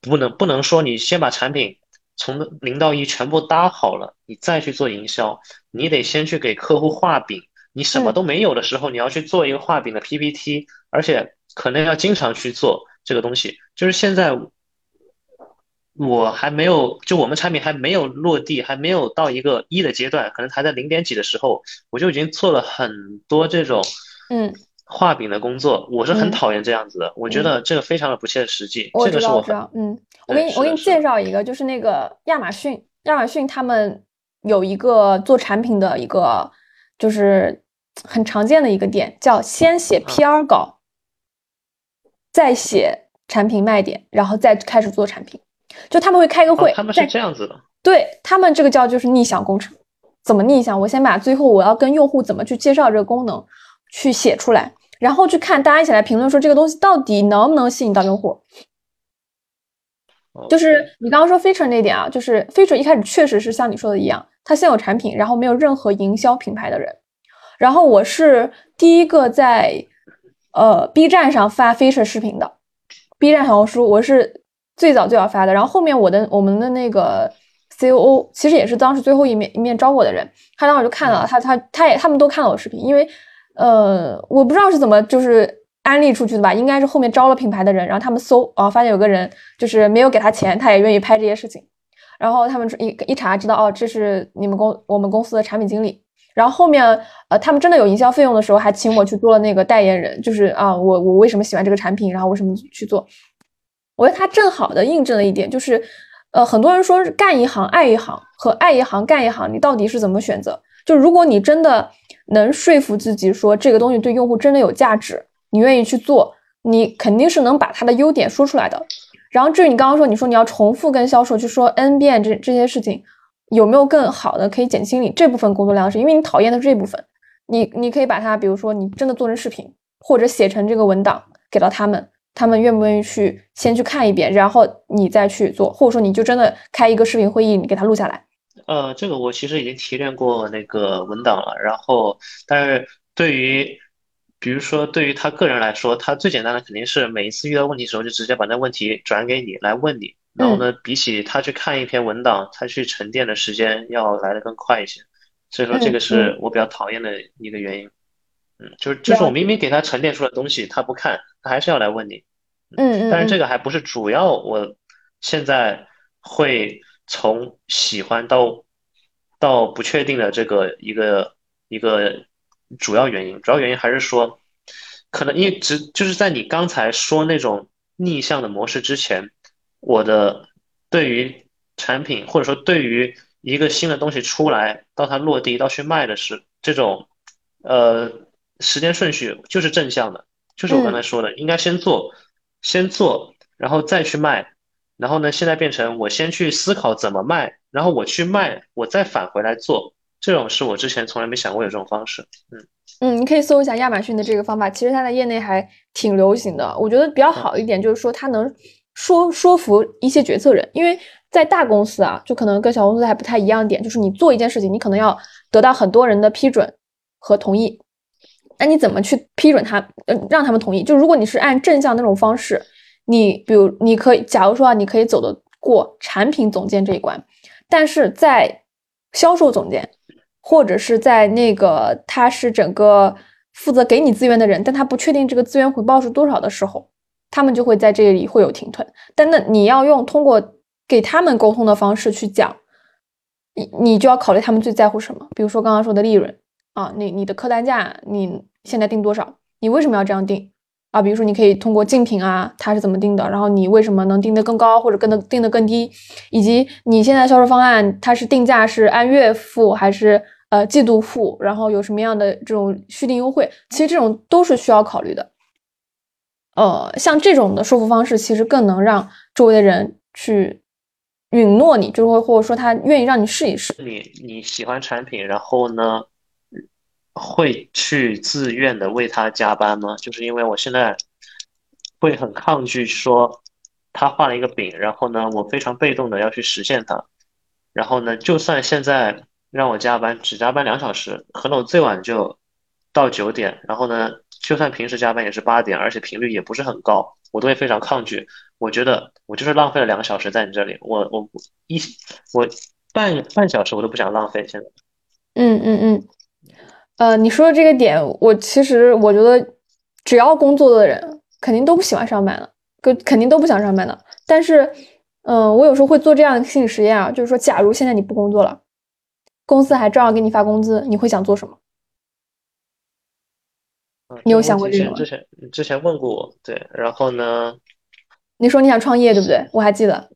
不能不能说你先把产品。从零到一全部搭好了，你再去做营销，你得先去给客户画饼。你什么都没有的时候，你要去做一个画饼的 PPT，而且可能要经常去做这个东西。就是现在我还没有，就我们产品还没有落地，还没有到一个一的阶段，可能还在零点几的时候，我就已经做了很多这种，嗯。画饼的工作，我是很讨厌这样子的。我觉得这个非常的不切实际。我知道，我知道。嗯，我给你，我给你介绍一个，就是那个亚马逊，亚马逊他们有一个做产品的一个，就是很常见的一个点，叫先写 PR 稿，再写产品卖点，然后再开始做产品。就他们会开个会，他们是这样子的。对他们这个叫就是逆向工程。怎么逆向？我先把最后我要跟用户怎么去介绍这个功能，去写出来。然后去看大家一起来评论说这个东西到底能不能吸引到用户。就是你刚刚说 feature 那点啊，就是 feature 一开始确实是像你说的一样，它先有产品，然后没有任何营销品牌的人。然后我是第一个在呃 B 站上发 feature 视频的，B 站小红书我是最早最早发的。然后后面我的我们的那个 COO 其实也是当时最后一面一面招我的人，他当时就看了他他他也他们都看了我视频，因为。呃，我不知道是怎么就是安利出去的吧，应该是后面招了品牌的人，然后他们搜啊，发现有个人就是没有给他钱，他也愿意拍这些事情，然后他们一一查知道哦，这是你们公我们公司的产品经理，然后后面呃他们真的有营销费用的时候，还请我去做了那个代言人，就是啊我我为什么喜欢这个产品，然后为什么去做，我觉得他正好的印证了一点，就是呃很多人说干一行爱一行和爱一行干一行，你到底是怎么选择？就如果你真的。能说服自己说这个东西对用户真的有价值，你愿意去做，你肯定是能把它的优点说出来的。然后至于你刚刚说，你说你要重复跟销售去说 n 遍这这些事情，有没有更好的可以减轻你这部分工作量？是因为你讨厌的这部分，你你可以把它，比如说你真的做成视频，或者写成这个文档给到他们，他们愿不愿意去先去看一遍，然后你再去做，或者说你就真的开一个视频会议，你给他录下来。呃，这个我其实已经提炼过那个文档了，然后，但是对于，比如说对于他个人来说，他最简单的肯定是每一次遇到问题的时候，就直接把那问题转给你来问你，然后呢，比起他去看一篇文档，他去沉淀的时间要来的更快一些，所以说这个是我比较讨厌的一个原因，嗯，就是就是我明明给他沉淀出来东西，他不看，他还是要来问你，嗯嗯，但是这个还不是主要，我现在会。从喜欢到到不确定的这个一个一个主要原因，主要原因还是说，可能因为只就是在你刚才说那种逆向的模式之前，我的对于产品或者说对于一个新的东西出来到它落地到去卖的是这种呃时间顺序就是正向的，就是我刚才说的，应该先做，先做，然后再去卖。然后呢？现在变成我先去思考怎么卖，然后我去卖，我再返回来做。这种是我之前从来没想过有这种方式。嗯嗯，你可以搜一下亚马逊的这个方法，其实它在业内还挺流行的。我觉得比较好一点就是说，它能说说服一些决策人，因为在大公司啊，就可能跟小公司还不太一样点，就是你做一件事情，你可能要得到很多人的批准和同意。那你怎么去批准他，呃，让他们同意？就如果你是按正向那种方式。你比如你可以，假如说啊，你可以走得过产品总监这一关，但是在销售总监，或者是在那个他是整个负责给你资源的人，但他不确定这个资源回报是多少的时候，他们就会在这里会有停顿。但那你要用通过给他们沟通的方式去讲，你你就要考虑他们最在乎什么，比如说刚刚说的利润啊，你你的客单价你现在定多少？你为什么要这样定啊？比如说你可以通过竞品啊，它是怎么定的？然后你为什么能定得更高，或者更的定得更低？以及你现在销售方案它是定价是按月付还是呃季度付？然后有什么样的这种续订优惠？其实这种都是需要考虑的。呃，像这种的说服方式，其实更能让周围的人去。允诺你，就会或者说他愿意让你试一试。你你喜欢产品，然后呢，会去自愿的为他加班吗？就是因为我现在会很抗拒说他画了一个饼，然后呢，我非常被动的要去实现它。然后呢，就算现在让我加班，只加班两小时，可能我最晚就到九点。然后呢，就算平时加班也是八点，而且频率也不是很高，我都会非常抗拒。我觉得我就是浪费了两个小时在你这里，我我一我半半小时我都不想浪费。现在，嗯嗯嗯，呃，你说的这个点，我其实我觉得，只要工作的人肯定都不喜欢上班的，肯肯定都不想上班的。但是，嗯，我有时候会做这样的心理实验啊，就是说，假如现在你不工作了，公司还照样给你发工资，你会想做什么？你有想过这个吗？之前之前问过我，对，然后呢？你说你想创业，对不对？我还记得。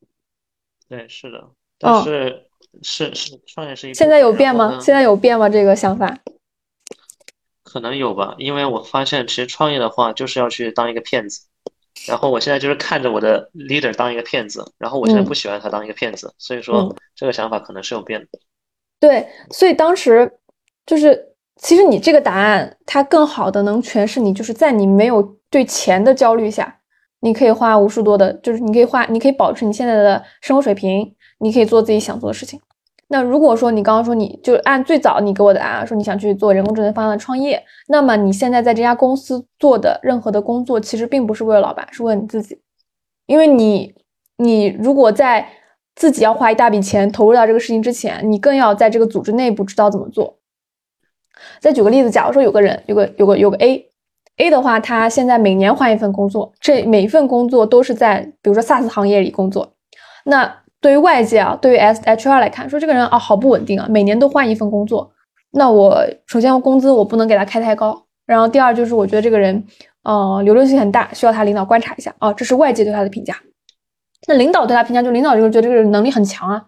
对，是的，但是是是创业是一。现在有变吗？现在有变吗？这个想法？可能有吧，因为我发现其实创业的话就是要去当一个骗子，然后我现在就是看着我的 leader 当一个骗子，然后我现在不喜欢他当一个骗子，所以说这个想法可能是有变的。对，所以当时就是其实你这个答案，它更好的能诠释你就是在你没有对钱的焦虑下。你可以花无数多的，就是你可以花，你可以保持你现在的生活水平，你可以做自己想做的事情。那如果说你刚刚说你就按最早你给我的答案说你想去做人工智能方向的创业，那么你现在在这家公司做的任何的工作，其实并不是为了老板，是为了你自己。因为你，你如果在自己要花一大笔钱投入到这个事情之前，你更要在这个组织内部知道怎么做。再举个例子，假如说有个人，有个有个有个 A。A 的话，他现在每年换一份工作，这每一份工作都是在比如说 SaaS 行业里工作。那对于外界啊，对于 S H R 来看，说这个人啊好不稳定啊，每年都换一份工作。那我首先工资我不能给他开太高，然后第二就是我觉得这个人，呃，流动性很大，需要他领导观察一下啊，这是外界对他的评价。那领导对他评价，就领导就是觉得这个人能力很强啊，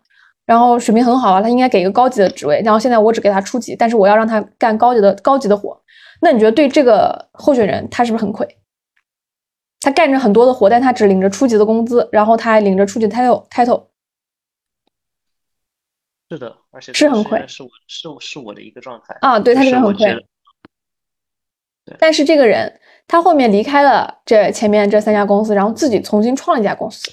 然后水平很好啊，他应该给一个高级的职位。然后现在我只给他初级，但是我要让他干高级的高级的活。那你觉得对这个候选人他是不是很亏？他干着很多的活，但他只领着初级的工资，然后他还领着初级 title title。是的，而且是很亏，是我是我是我的一个状态啊，对他这个很亏。但是这个人他后面离开了这前面这三家公司，然后自己重新创了一家公司。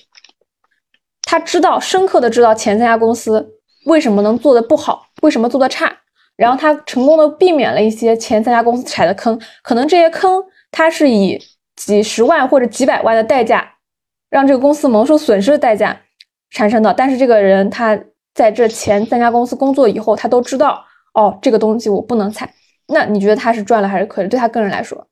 他知道深刻的知道前三家公司为什么能做的不好，为什么做的差。然后他成功的避免了一些前三家公司踩的坑，可能这些坑他是以几十万或者几百万的代价，让这个公司蒙受损失的代价产生的。但是这个人他在这前三家公司工作以后，他都知道哦，这个东西我不能踩。那你觉得他是赚了还是亏了？对他个人来说，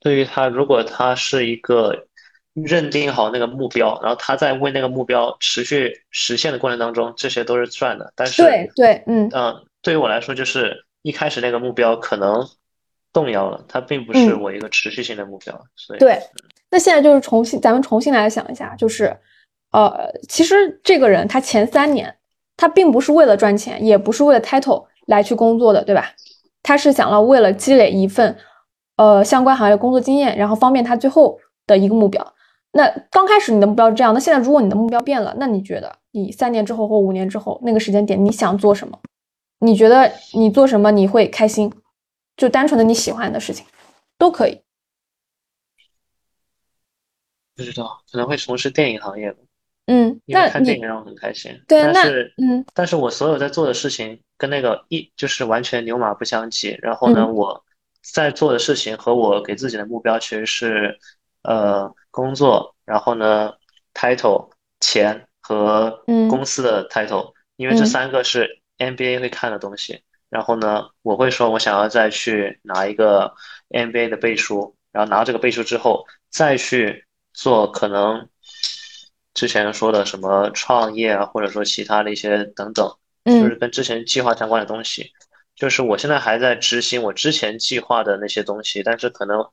对于他，如果他是一个认定好那个目标，然后他在为那个目标持续实现的过程当中，这些都是赚的。但是对对，嗯嗯。对于我来说，就是一开始那个目标可能动摇了，它并不是我一个持续性的目标。所以对，那现在就是重新，咱们重新来想一下，就是呃，其实这个人他前三年他并不是为了赚钱，也不是为了 title 来去工作的，对吧？他是想了为了积累一份呃相关行业工作经验，然后方便他最后的一个目标。那刚开始你的目标是这样，那现在如果你的目标变了，那你觉得你三年之后或五年之后那个时间点你想做什么？你觉得你做什么你会开心？就单纯的你喜欢的事情，都可以。不知道，可能会从事电影行业吧。嗯，因为看电影让我很开心。对，但是，嗯，但是我所有在做的事情跟那个一就是完全牛马不相及。然后呢，我在做的事情和我给自己的目标其实是呃工作，然后呢 title 钱和公司的 title，因为这三个是 NBA 会看的东西。然后呢，我会说我想要再去拿一个 NBA 的背书，然后拿到这个背书之后，再去做可能之前说的什么创业啊，或者说其他的一些等等，就是跟之前计划相关的东西。就是我现在还在执行我之前计划的那些东西，但是可能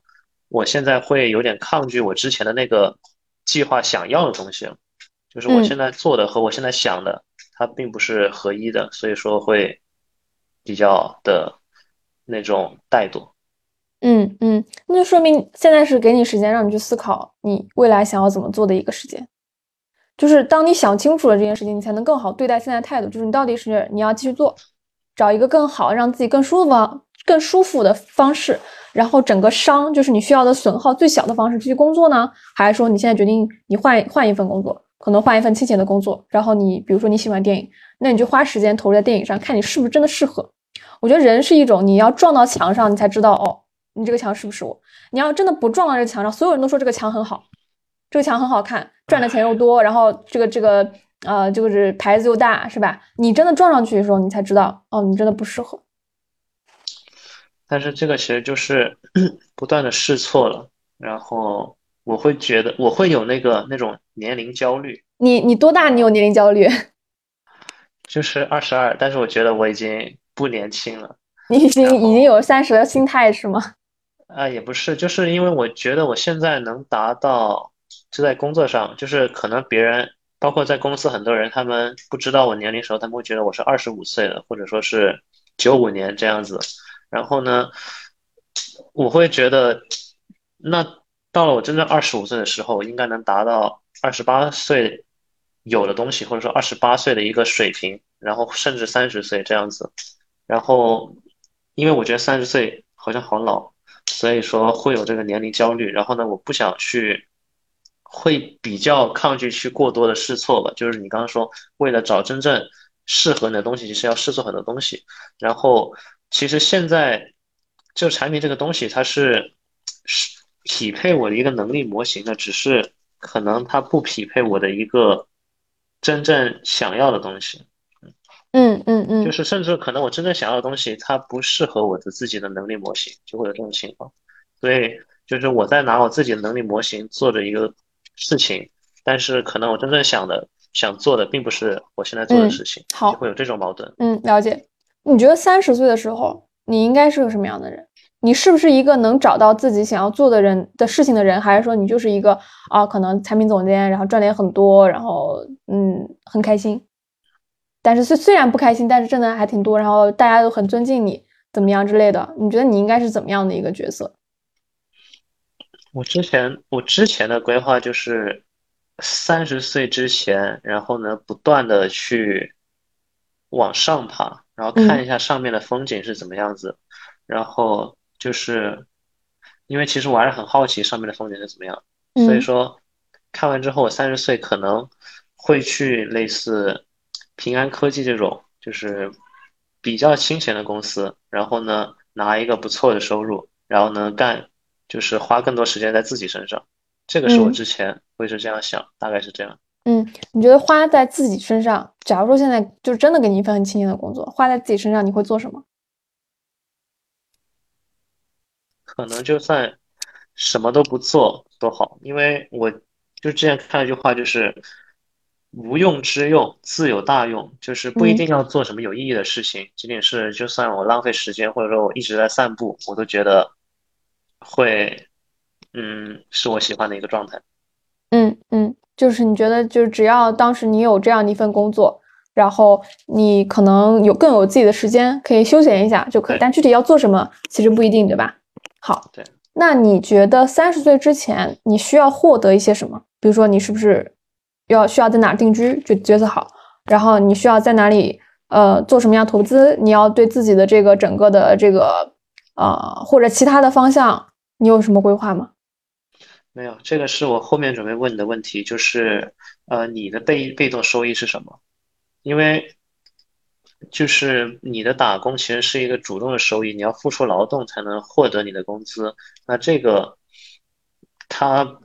我现在会有点抗拒我之前的那个计划想要的东西，就是我现在做的和我现在想的它并不是合一的，所以说会比较的那种怠惰。嗯嗯，那就说明现在是给你时间让你去思考你未来想要怎么做的一个时间，就是当你想清楚了这件事情，你才能更好对待现在态度，就是你到底是你要继续做。找一个更好、让自己更舒服、更舒服的方式，然后整个伤就是你需要的损耗最小的方式继续工作呢？还是说你现在决定你换换一份工作，可能换一份清闲的工作，然后你比如说你喜欢电影，那你就花时间投入在电影上，看你是不是真的适合。我觉得人是一种你要撞到墙上，你才知道哦，你这个墙是不是我？你要真的不撞到这个墙上，所有人都说这个墙很好，这个墙很好看，赚的钱又多，然后这个这个。呃，就是牌子又大，是吧？你真的撞上去的时候，你才知道，哦，你真的不适合。但是这个其实就是 不断的试错了，然后我会觉得我会有那个那种年龄焦虑。你你多大？你有年龄焦虑？就是二十二，但是我觉得我已经不年轻了。你已经已经有三十的心态是吗？啊，也不是，就是因为我觉得我现在能达到，就在工作上，就是可能别人。包括在公司，很多人他们不知道我年龄时候，他们会觉得我是二十五岁的，或者说是九五年这样子。然后呢，我会觉得，那到了我真正二十五岁的时候，应该能达到二十八岁有的东西，或者说二十八岁的一个水平，然后甚至三十岁这样子。然后，因为我觉得三十岁好像好老，所以说会有这个年龄焦虑。然后呢，我不想去。会比较抗拒去过多的试错吧，就是你刚刚说，为了找真正适合你的东西，其实要试错很多东西。然后，其实现在这个产品这个东西，它是是匹配我的一个能力模型的，只是可能它不匹配我的一个真正想要的东西。嗯嗯嗯，就是甚至可能我真正想要的东西，它不适合我的自己的能力模型，就会有这种情况。所以，就是我在拿我自己的能力模型做着一个。事情，但是可能我真正想的、想做的，并不是我现在做的事情，好，会有这种矛盾。嗯，了解。你觉得三十岁的时候，你应该是个什么样的人？你是不是一个能找到自己想要做的人的事情的人，还是说你就是一个啊，可能产品总监，然后赚的也很多，然后嗯，很开心，但是虽虽然不开心，但是挣的还挺多，然后大家都很尊敬你，怎么样之类的？你觉得你应该是怎么样的一个角色？我之前我之前的规划就是三十岁之前，然后呢，不断的去往上爬，然后看一下上面的风景是怎么样子，然后就是因为其实我还是很好奇上面的风景是怎么样，所以说看完之后，我三十岁可能会去类似平安科技这种，就是比较清闲的公司，然后呢，拿一个不错的收入，然后呢干。就是花更多时间在自己身上，这个是我之前会是这样想，大概是这样。嗯，你觉得花在自己身上，假如说现在就真的给你一份很清闲的工作，花在自己身上，你会做什么？可能就算什么都不做都好，因为我就之前看了一句话，就是无用之用，自有大用，就是不一定要做什么有意义的事情，仅仅是就算我浪费时间，或者说我一直在散步，我都觉得。会，嗯，是我喜欢的一个状态。嗯嗯，就是你觉得，就是只要当时你有这样的一份工作，然后你可能有更有自己的时间可以休闲一下就可以。但具体要做什么，其实不一定，对吧？好，对。那你觉得三十岁之前你需要获得一些什么？比如说你是不是要需要在哪定居就决策好？然后你需要在哪里呃做什么样投资？你要对自己的这个整个的这个。啊，或者其他的方向，你有什么规划吗？没有，这个是我后面准备问你的问题，就是呃，你的被被动收益是什么？因为就是你的打工其实是一个主动的收益，你要付出劳动才能获得你的工资。那这个它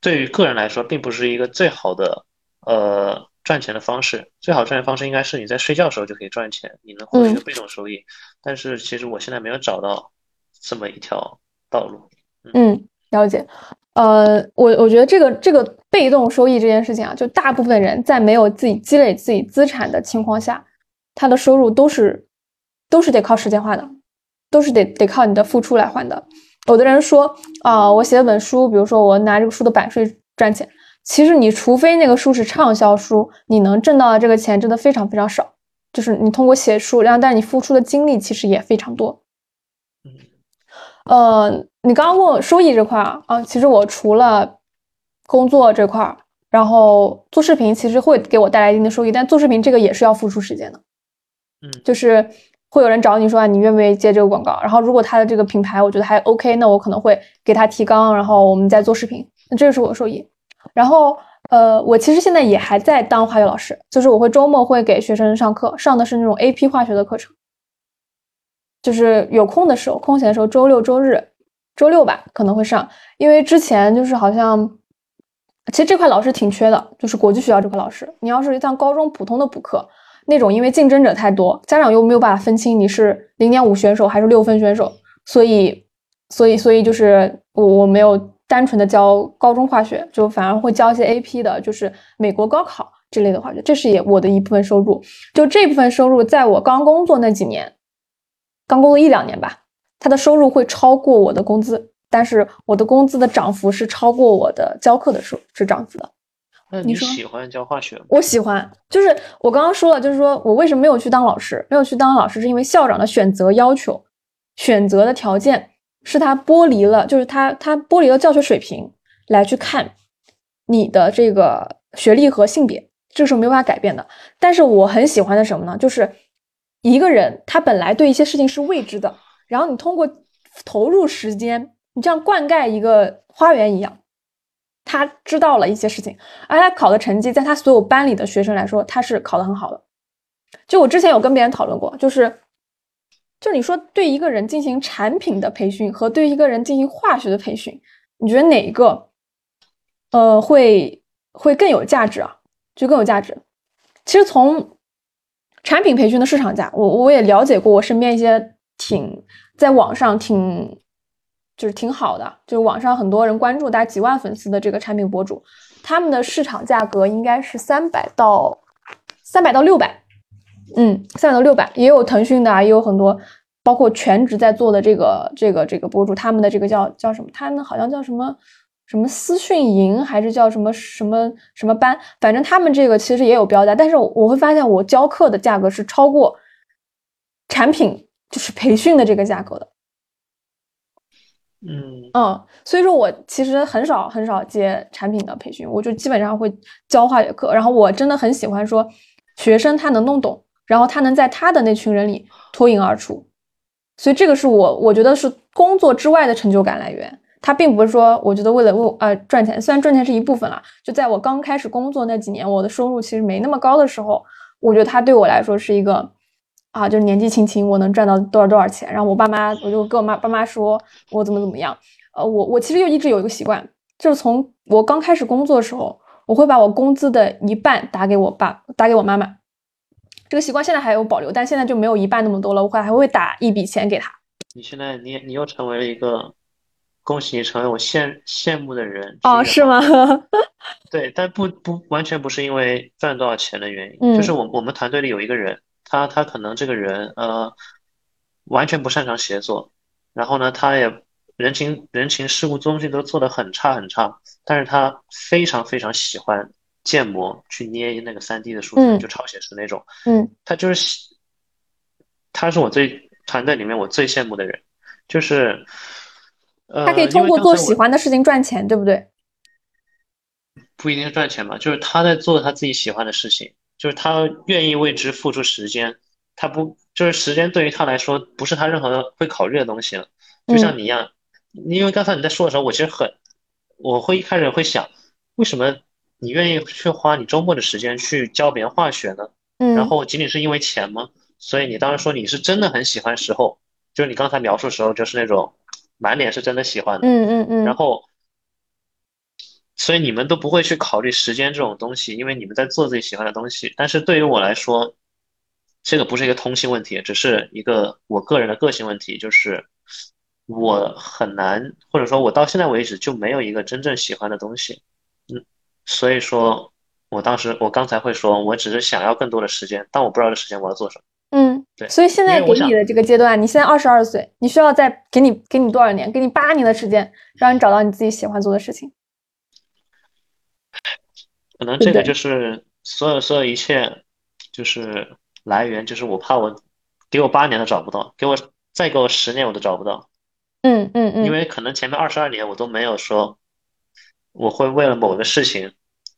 对于个人来说并不是一个最好的呃赚钱的方式。最好赚钱方式应该是你在睡觉的时候就可以赚钱，你能获得一个被动收益。但是其实我现在没有找到这么一条道路。嗯，了解。呃，我我觉得这个这个被动收益这件事情啊，就大部分人在没有自己积累自己资产的情况下，他的收入都是都是得靠时间换的，都是得得靠你的付出来换的。有的人说啊，我写了本书，比如说我拿这个书的版税赚钱，其实你除非那个书是畅销书，你能挣到的这个钱真的非常非常少。就是你通过写书，然后但是你付出的精力其实也非常多。嗯呃，你刚刚问我收益这块儿啊，其实我除了工作这块儿，然后做视频，其实会给我带来一定的收益，但做视频这个也是要付出时间的，嗯，就是会有人找你说啊，你愿不愿意接这个广告？然后如果他的这个品牌我觉得还 OK，那我可能会给他提纲，然后我们再做视频，那这个是我的收益。然后呃，我其实现在也还在当化学老师，就是我会周末会给学生上课，上的是那种 AP 化学的课程。就是有空的时候，空闲的时候，周六周日，周六吧可能会上，因为之前就是好像，其实这块老师挺缺的，就是国际学校这块老师。你要是像高中普通的补课那种，因为竞争者太多，家长又没有办法分清你是零点五选手还是六分选手，所以，所以，所以就是我我没有单纯的教高中化学，就反而会教一些 AP 的，就是美国高考之类的化学，这是也我的一部分收入。就这部分收入，在我刚工作那几年。刚工作一两年吧，他的收入会超过我的工资，但是我的工资的涨幅是超过我的教课的收是涨幅的。那你喜欢教化学吗？我喜欢，就是我刚刚说了，就是说我为什么没有去当老师？没有去当老师是因为校长的选择要求，选择的条件是他剥离了，就是他他剥离了教学水平来去看你的这个学历和性别，这是没有办法改变的。但是我很喜欢的什么呢？就是。一个人他本来对一些事情是未知的，然后你通过投入时间，你这样灌溉一个花园一样，他知道了一些事情，而他考的成绩，在他所有班里的学生来说，他是考得很好的。就我之前有跟别人讨论过，就是，就你说对一个人进行产品的培训和对一个人进行化学的培训，你觉得哪一个，呃，会会更有价值啊？就更有价值。其实从产品培训的市场价，我我也了解过，我身边一些挺在网上挺就是挺好的，就是网上很多人关注，大概几万粉丝的这个产品博主，他们的市场价格应该是三百到三百到六百，嗯，三百到六百，也有腾讯的啊，也有很多包括全职在做的这个这个这个博主，他们的这个叫叫什么？他们好像叫什么？什么私训营还是叫什么什么什么班？反正他们这个其实也有标价，但是我会发现我教课的价格是超过产品就是培训的这个价格的。嗯嗯，所以说我其实很少很少接产品的培训，我就基本上会教化学课。然后我真的很喜欢说学生他能弄懂，然后他能在他的那群人里脱颖而出，所以这个是我我觉得是工作之外的成就感来源。他并不是说，我觉得为了为呃赚钱，虽然赚钱是一部分啦。就在我刚开始工作那几年，我的收入其实没那么高的时候，我觉得他对我来说是一个啊，就是年纪轻轻我能赚到多少多少钱。然后我爸妈，我就跟我妈爸妈说我怎么怎么样。呃，我我其实就一直有一个习惯，就是从我刚开始工作的时候，我会把我工资的一半打给我爸，打给我妈妈。这个习惯现在还有保留，但现在就没有一半那么多了。我会还会打一笔钱给他。你现在你你又成为了一个。恭喜你成为我羡羡慕的人哦，是吗？对，但不不完全不是因为赚多少钱的原因，就是我我们团队里有一个人，他他可能这个人呃完全不擅长协作，然后呢，他也人情人情世故东西都做得很差很差，但是他非常非常喜欢建模去捏那个三 D 的数字，就超写实那种，嗯，他就是他是我最团队里面我最羡慕的人，就是。他可以通过做喜欢的事情赚钱，对不对？不一定是赚钱吧，就是他在做他自己喜欢的事情，就是他愿意为之付出时间。他不就是时间对于他来说不是他任何会考虑的东西了。就像你一样，因为刚才你在说的时候，我其实很，我会一开始会想，为什么你愿意去花你周末的时间去教别人化学呢？嗯。然后仅仅是因为钱吗？所以你当时说你是真的很喜欢时候，就是你刚才描述的时候就是那种。满脸是真的喜欢的，嗯嗯嗯，然后所以你们都不会去考虑时间这种东西，因为你们在做自己喜欢的东西。但是对于我来说，这个不是一个通性问题，只是一个我个人的个性问题，就是我很难，或者说我到现在为止就没有一个真正喜欢的东西。嗯，所以说，我当时我刚才会说，我只是想要更多的时间，但我不知道这时间我要做什么。嗯，对。所以现在给你的这个阶段，你现在二十二岁，你需要再给你给你多少年？给你八年的时间，让你找到你自己喜欢做的事情。可能这个就是所有所有一切，就是来源，就是我怕我给我八年都找不到，给我再给我十年我都找不到。嗯嗯嗯。因为可能前面二十二年我都没有说，我会为了某个事情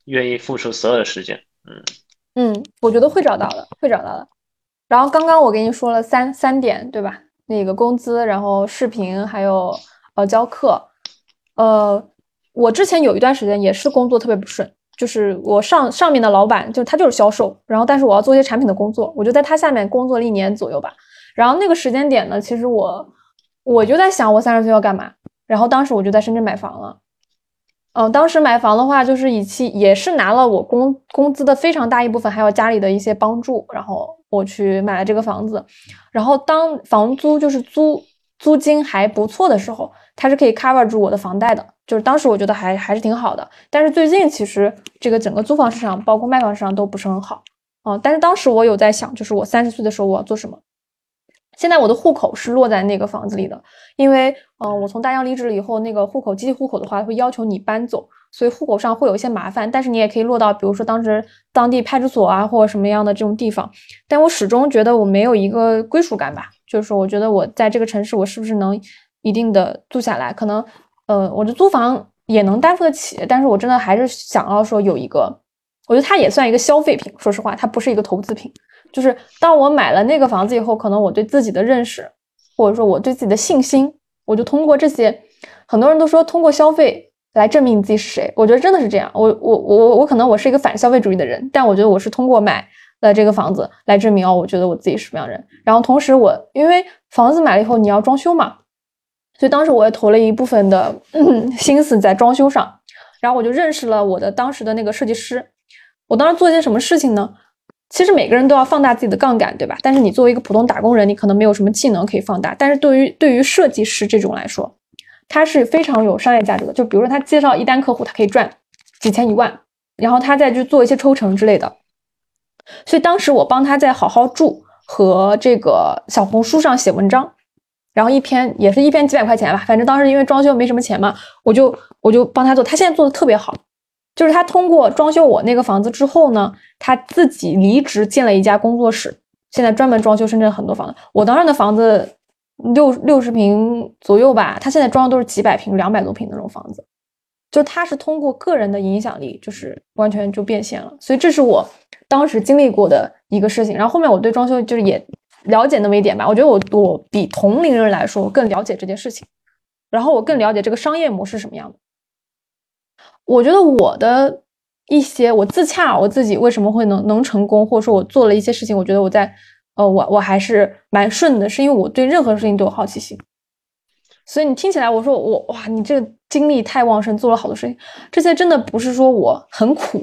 愿意付出所有的时间。嗯嗯，我觉得会找到的，会找到的。然后刚刚我给你说了三三点，对吧？那个工资，然后视频，还有呃教课。呃，我之前有一段时间也是工作特别不顺。就是我上上面的老板，就他就是销售，然后但是我要做一些产品的工作，我就在他下面工作了一年左右吧。然后那个时间点呢，其实我我就在想，我三十岁要干嘛？然后当时我就在深圳买房了。嗯，当时买房的话，就是以期也是拿了我工工资的非常大一部分，还有家里的一些帮助，然后我去买了这个房子。然后当房租就是租租金还不错的时候，它是可以 cover 住我的房贷的。就是当时我觉得还还是挺好的，但是最近其实这个整个租房市场，包括卖房市场都不是很好啊。但是当时我有在想，就是我三十岁的时候我要做什么。现在我的户口是落在那个房子里的，因为嗯，我从大疆离职了以后，那个户口集体户口的话会要求你搬走，所以户口上会有一些麻烦。但是你也可以落到，比如说当时当地派出所啊，或者什么样的这种地方。但我始终觉得我没有一个归属感吧，就是说我觉得我在这个城市，我是不是能一定的住下来？可能。呃，我的租房也能担负得起，但是我真的还是想要说有一个，我觉得它也算一个消费品。说实话，它不是一个投资品。就是当我买了那个房子以后，可能我对自己的认识，或者说我对自己的信心，我就通过这些。很多人都说通过消费来证明你自己是谁，我觉得真的是这样。我我我我可能我是一个反消费主义的人，但我觉得我是通过买了这个房子来证明哦，我觉得我自己是什么样的人。然后同时我因为房子买了以后你要装修嘛。所以当时我也投了一部分的 心思在装修上，然后我就认识了我的当时的那个设计师。我当时做一些什么事情呢？其实每个人都要放大自己的杠杆，对吧？但是你作为一个普通打工人，你可能没有什么技能可以放大。但是对于对于设计师这种来说，他是非常有商业价值的。就比如说他介绍一单客户，他可以赚几千一万，然后他再去做一些抽成之类的。所以当时我帮他在好好住和这个小红书上写文章。然后一篇也是一篇几百块钱吧，反正当时因为装修没什么钱嘛，我就我就帮他做。他现在做的特别好，就是他通过装修我那个房子之后呢，他自己离职建了一家工作室，现在专门装修深圳很多房子。我当时的房子六六十平左右吧，他现在装的都是几百平、两百多平那种房子，就他是通过个人的影响力，就是完全就变现了。所以这是我当时经历过的一个事情。然后后面我对装修就是也。了解那么一点吧，我觉得我我比同龄人来说更了解这件事情，然后我更了解这个商业模式什么样的。我觉得我的一些我自洽我自己为什么会能能成功，或者说我做了一些事情，我觉得我在呃我我还是蛮顺的，是因为我对任何事情都有好奇心。所以你听起来我说我哇，你这个精力太旺盛，做了好多事情，这些真的不是说我很苦，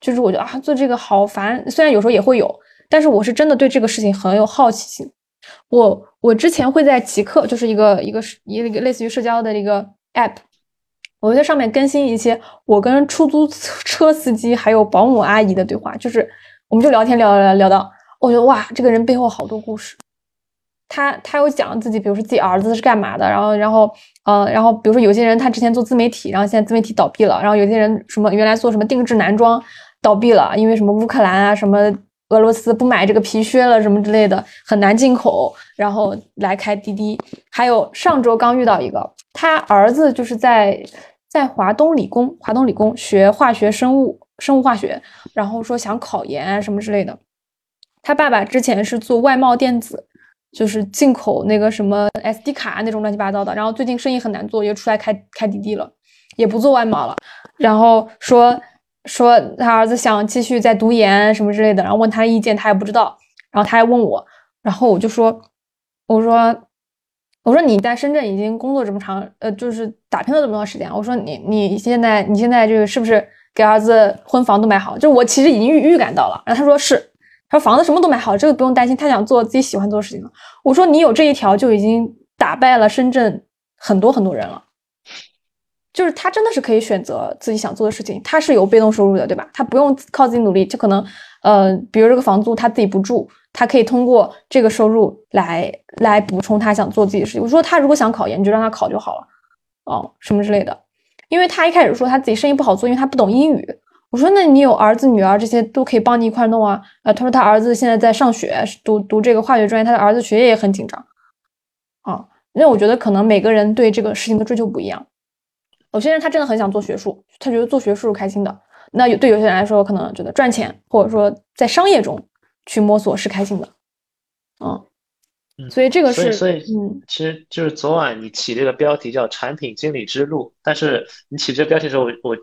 就是我觉得啊做这个好烦，虽然有时候也会有。但是我是真的对这个事情很有好奇心。我我之前会在极客，就是一个一个一个类似于社交的一个 app，我会在上面更新一些我跟出租 车司机还有保姆阿姨的对话，就是我们就聊天聊聊聊到，我觉得哇，这个人背后好多故事。他他有讲自己，比如说自己儿子是干嘛的，然后然后呃然后比如说有些人他之前做自媒体，然后现在自媒体倒闭了，然后有些人什么原来做什么定制男装倒闭了，因为什么乌克兰啊什么。俄罗斯不买这个皮靴了，什么之类的很难进口，然后来开滴滴。还有上周刚遇到一个，他儿子就是在在华东理工，华东理工学化学生物，生物化学，然后说想考研什么之类的。他爸爸之前是做外贸电子，就是进口那个什么 SD 卡那种乱七八糟的，然后最近生意很难做，又出来开开滴滴了，也不做外贸了，然后说。说他儿子想继续再读研什么之类的，然后问他意见，他也不知道。然后他还问我，然后我就说，我说，我说你在深圳已经工作这么长，呃，就是打拼了这么长时间。我说你你现在你现在这个是不是给儿子婚房都买好？就我其实已经预预感到了。然后他说是，他说房子什么都买好，这个不用担心。他想做自己喜欢做的事情了。我说你有这一条就已经打败了深圳很多很多人了。就是他真的是可以选择自己想做的事情，他是有被动收入的，对吧？他不用靠自己努力，就可能呃，比如这个房租他自己不住。他可以通过这个收入来来补充他想做自己的事情。我说他如果想考研，你就让他考就好了，哦，什么之类的。因为他一开始说他自己生意不好做，因为他不懂英语。我说那你有儿子女儿这些都可以帮你一块弄啊。呃，他说他儿子现在在上学，读读这个化学专业，他的儿子学业也很紧张。啊，那我觉得可能每个人对这个事情的追求不一样。有些人他真的很想做学术，他觉得做学术是开心的。那有对有些人来说，可能觉得赚钱或者说在商业中。去摸索是开心的，嗯，所以这个是，所以，嗯，其实就是昨晚你起这个标题叫“产品经理之路”，但是你起这个标题的时候，我我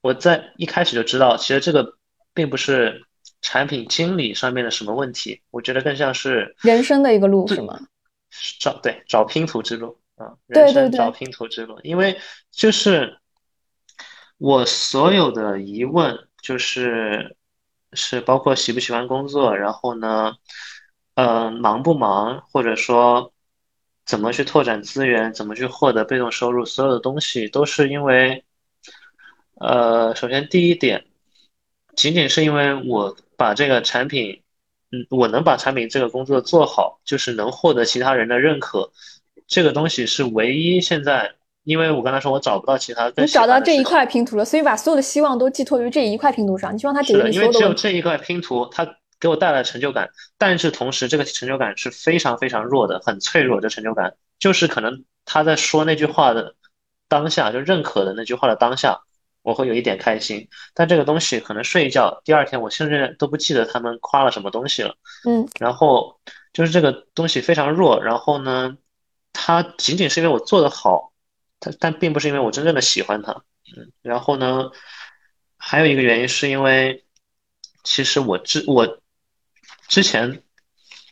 我在一开始就知道，其实这个并不是产品经理上面的什么问题，我觉得更像是人生的一个路，是吗？找对找拼图之路啊，对对对，找拼图之路，因为就是我所有的疑问就是。是包括喜不喜欢工作，然后呢，呃，忙不忙，或者说怎么去拓展资源，怎么去获得被动收入，所有的东西都是因为，呃，首先第一点，仅仅是因为我把这个产品，嗯，我能把产品这个工作做好，就是能获得其他人的认可，这个东西是唯一现在。因为我刚才说，我找不到其他。你找到这一块拼图了，所以把所有的希望都寄托于这一块拼图上。你希望它解决你所有的因为只有这一块拼图，它给我带来成就感。但是同时，这个成就感是非常非常弱的，很脆弱的成就感。就是可能他在说那句话的当下，就认可的那句话的当下，我会有一点开心。但这个东西可能睡一觉，第二天我甚至都不记得他们夸了什么东西了。嗯。然后就是这个东西非常弱。然后呢，它仅仅是因为我做的好。但但并不是因为我真正的喜欢他，嗯，然后呢，还有一个原因是因为，其实我之我之前，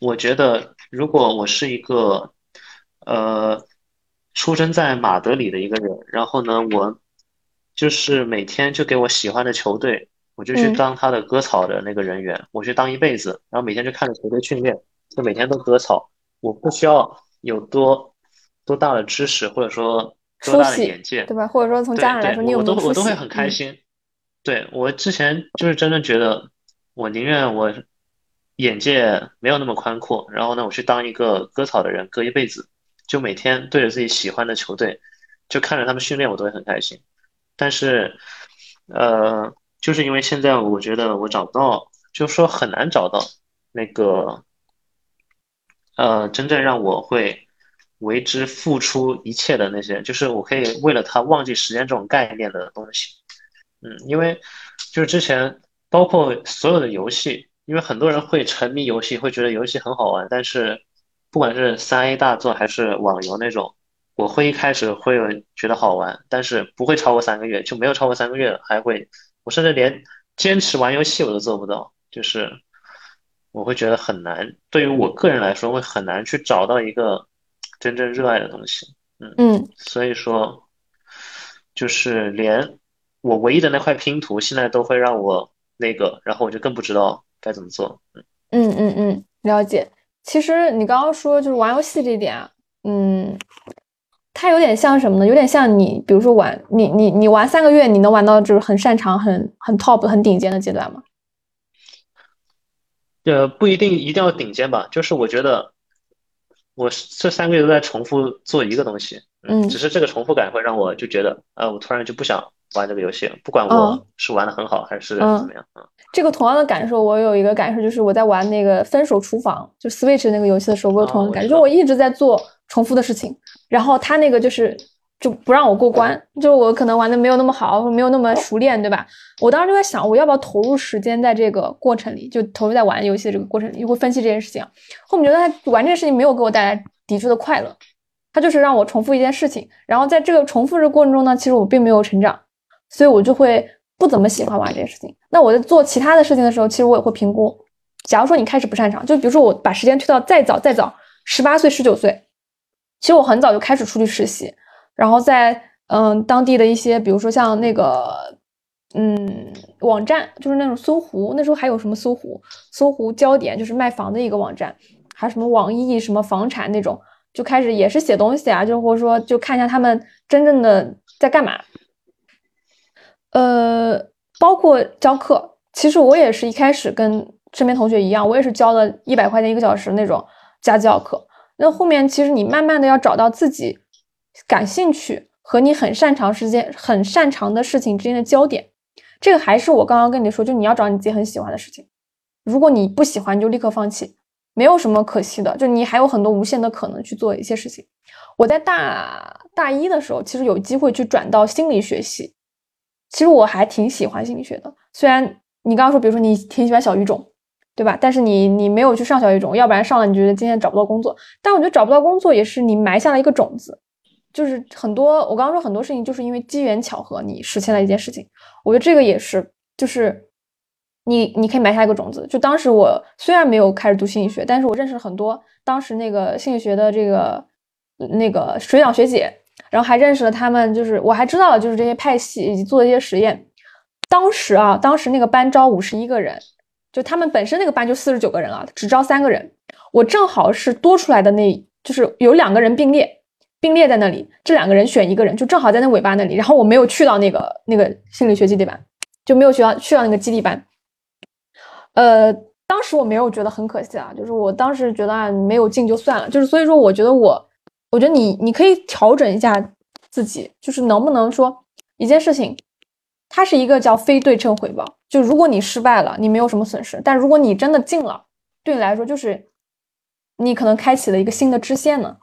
我觉得如果我是一个，呃，出生在马德里的一个人，然后呢，我就是每天就给我喜欢的球队，我就去当他的割草的那个人员，我去当一辈子，然后每天就看着球队训练，就每天都割草，我不需要有多多大的知识，或者说。多大的眼界，对吧？或者说从家长来说，你有我都我都会很开心。对我之前就是真的觉得，我宁愿我眼界没有那么宽阔，然后呢，我去当一个割草的人，割一辈子，就每天对着自己喜欢的球队，就看着他们训练，我都会很开心。但是，呃，就是因为现在我觉得我找不到，就是说很难找到那个，呃，真正让我会。为之付出一切的那些，就是我可以为了他忘记时间这种概念的东西。嗯，因为就是之前包括所有的游戏，因为很多人会沉迷游戏，会觉得游戏很好玩。但是不管是三 A 大作还是网游那种，我会一开始会有觉得好玩，但是不会超过三个月，就没有超过三个月，还会我甚至连坚持玩游戏我都做不到，就是我会觉得很难。对于我个人来说，会很难去找到一个。真正热爱的东西，嗯嗯，所以说，就是连我唯一的那块拼图，现在都会让我那个，然后我就更不知道该怎么做，嗯嗯嗯嗯，了解。其实你刚刚说就是玩游戏这一点啊，嗯，它有点像什么呢？有点像你，比如说玩你你你玩三个月，你能玩到就是很擅长、很很 top、很顶尖的阶段吗？呃，不一定一定要顶尖吧，就是我觉得。我这三个月都在重复做一个东西，嗯，只是这个重复感会让我就觉得，呃，我突然就不想玩这个游戏了，不管我是玩的很好还是怎么样，嗯，这个同样的感受，我有一个感受，就是我在玩那个分手厨房，就 Switch 那个游戏的时候，我有同样的感觉，就我一直在做重复的事情，然后他那个就是。就不让我过关，就我可能玩的没有那么好，没有那么熟练，对吧？我当时就在想，我要不要投入时间在这个过程里，就投入在玩游戏的这个过程里，会分析这件事情。后面觉得他玩这件事情没有给我带来抵触的快乐，他就是让我重复一件事情，然后在这个重复的过程中呢，其实我并没有成长，所以我就会不怎么喜欢玩这件事情。那我在做其他的事情的时候，其实我也会评估。假如说你开始不擅长，就比如说我把时间推到再早再早，十八岁、十九岁。其实我很早就开始出去实习，然后在嗯当地的一些，比如说像那个嗯网站，就是那种搜狐，那时候还有什么搜狐、搜狐焦点，就是卖房的一个网站，还有什么网易什么房产那种，就开始也是写东西啊，就或者说就看一下他们真正的在干嘛。呃，包括教课，其实我也是一开始跟身边同学一样，我也是教了一百块钱一个小时那种家教课。那后面其实你慢慢的要找到自己感兴趣和你很擅长时间、很擅长的事情之间的焦点。这个还是我刚刚跟你说，就你要找你自己很喜欢的事情。如果你不喜欢，你就立刻放弃，没有什么可惜的，就你还有很多无限的可能去做一些事情。我在大大一的时候，其实有机会去转到心理学系。其实我还挺喜欢心理学的，虽然你刚刚说，比如说你挺喜欢小语种，对吧？但是你你没有去上小语种，要不然上了你觉得今天找不到工作。但我觉得找不到工作也是你埋下了一个种子，就是很多我刚刚说很多事情就是因为机缘巧合你实现了一件事情。我觉得这个也是，就是你你可以埋下一个种子。就当时我虽然没有开始读心理学，但是我认识了很多当时那个心理学的这个那个学长学姐。然后还认识了他们，就是我还知道了，就是这些派系以及做的一些实验。当时啊，当时那个班招五十一个人，就他们本身那个班就四十九个人了，只招三个人。我正好是多出来的那，就是有两个人并列，并列在那里，这两个人选一个人，就正好在那尾巴那里。然后我没有去到那个那个心理学基地班，就没有去到去到那个基地班。呃，当时我没有觉得很可惜啊，就是我当时觉得啊，没有进就算了，就是所以说我觉得我。我觉得你你可以调整一下自己，就是能不能说一件事情，它是一个叫非对称回报。就如果你失败了，你没有什么损失；但如果你真的进了，对你来说就是你可能开启了一个新的支线呢。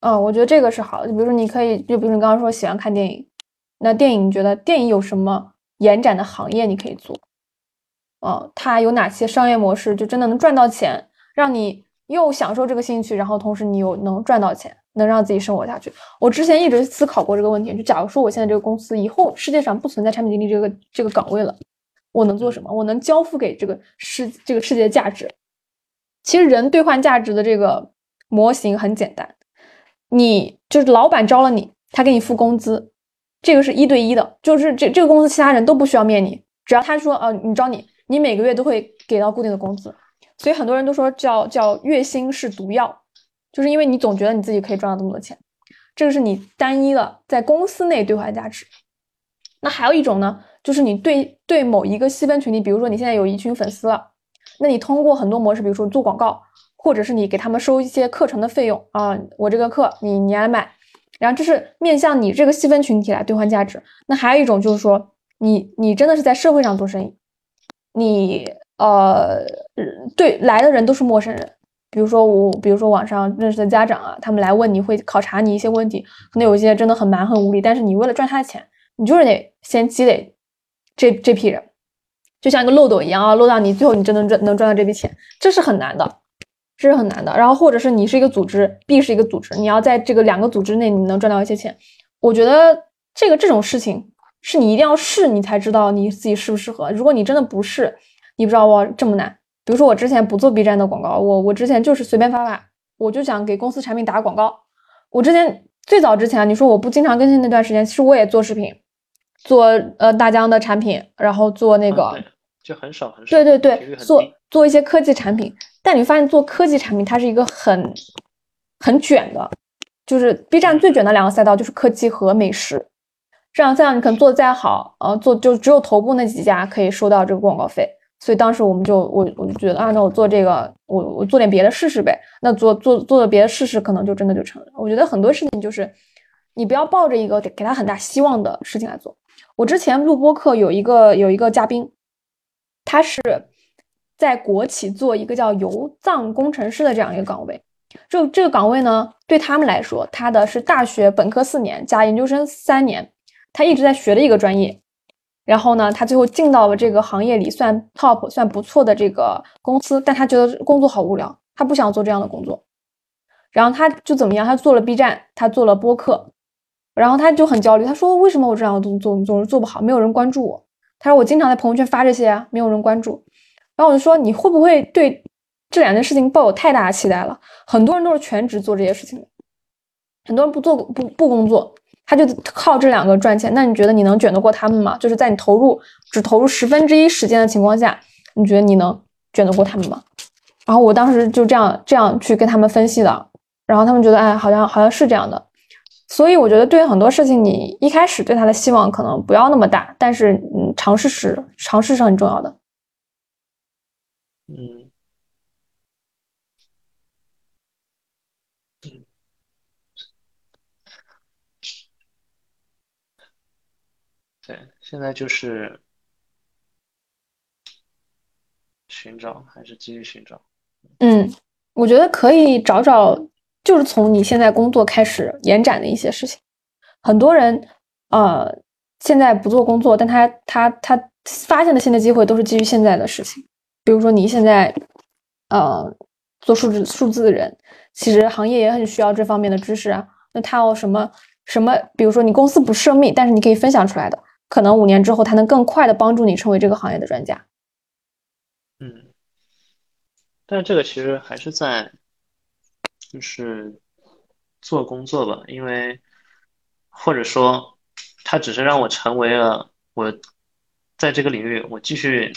嗯，我觉得这个是好的。就比如说，你可以，就比如你刚刚说喜欢看电影，那电影你觉得电影有什么延展的行业你可以做？嗯，它有哪些商业模式就真的能赚到钱，让你？又享受这个兴趣，然后同时你又能赚到钱，能让自己生活下去。我之前一直思考过这个问题，就假如说我现在这个公司以后世界上不存在产品经理这个这个岗位了，我能做什么？我能交付给这个世这个世界价值？其实人兑换价值的这个模型很简单，你就是老板招了你，他给你付工资，这个是一对一的，就是这这个公司其他人都不需要面你，只要他说呃你招你，你每个月都会给到固定的工资。所以很多人都说叫叫月薪是毒药，就是因为你总觉得你自己可以赚到这么多钱，这个是你单一的在公司内兑换价值。那还有一种呢，就是你对对某一个细分群体，比如说你现在有一群粉丝了，那你通过很多模式，比如说做广告，或者是你给他们收一些课程的费用啊，我这个课你你来买，然后这是面向你这个细分群体来兑换价值。那还有一种就是说，你你真的是在社会上做生意，你。呃，对，来的人都是陌生人。比如说我，比如说网上认识的家长啊，他们来问你会考察你一些问题，可能有一些真的很蛮横无理，但是你为了赚他的钱，你就是得先积累这这批人，就像一个漏斗一样啊，漏到你最后你真的赚能赚到这笔钱，这是很难的，这是很难的。然后或者是你是一个组织，B 是一个组织，你要在这个两个组织内你能赚到一些钱，我觉得这个这种事情是你一定要试，你才知道你自己适不适合。如果你真的不试。你不知道哇，这么难。比如说我之前不做 B 站的广告，我我之前就是随便发发，我就想给公司产品打广告。我之前最早之前，你说我不经常更新那段时间，其实我也做视频，做呃大疆的产品，然后做那个就很少很少。对对对，做做一些科技产品。但你发现做科技产品，它是一个很很卷的，就是 B 站最卷的两个赛道就是科技和美食。这样赛道你可能做的再好，呃，做就只有头部那几家可以收到这个广告费。所以当时我们就我我就觉得啊，那我做这个，我我做点别的试试呗。那做做做的别的试试，可能就真的就成了。我觉得很多事情就是，你不要抱着一个给他很大希望的事情来做。我之前录播课有一个有一个嘉宾，他是在国企做一个叫油藏工程师的这样一个岗位。这这个岗位呢，对他们来说，他的是大学本科四年加研究生三年，他一直在学的一个专业。然后呢，他最后进到了这个行业里，算 top，算不错的这个公司，但他觉得工作好无聊，他不想做这样的工作。然后他就怎么样？他做了 B 站，他做了播客，然后他就很焦虑。他说：“为什么我这样总总总是做不好？没有人关注我。”他说：“我经常在朋友圈发这些，没有人关注。”然后我就说：“你会不会对这两件事情抱有太大的期待了。很多人都是全职做这些事情的，很多人不做不不工作，他就靠这两个赚钱。那你觉得你能卷得过他们吗？就是在你投入只投入十分之一时间的情况下，你觉得你能卷得过他们吗？然后我当时就这样这样去跟他们分析的，然后他们觉得，哎，好像好像是这样的。所以我觉得，对于很多事情，你一开始对他的希望可能不要那么大，但是，嗯，尝试是尝试是很重要的。嗯，对，现在就是寻找，还是继续寻找？嗯，我觉得可以找找。就是从你现在工作开始延展的一些事情，很多人呃现在不做工作，但他他他发现的新的机会都是基于现在的事情。比如说你现在呃做数字数字的人，其实行业也很需要这方面的知识啊。那他有什么什么？比如说你公司不涉密，但是你可以分享出来的，可能五年之后他能更快的帮助你成为这个行业的专家。嗯，但这个其实还是在。就是做工作吧，因为或者说，他只是让我成为了我在这个领域，我继续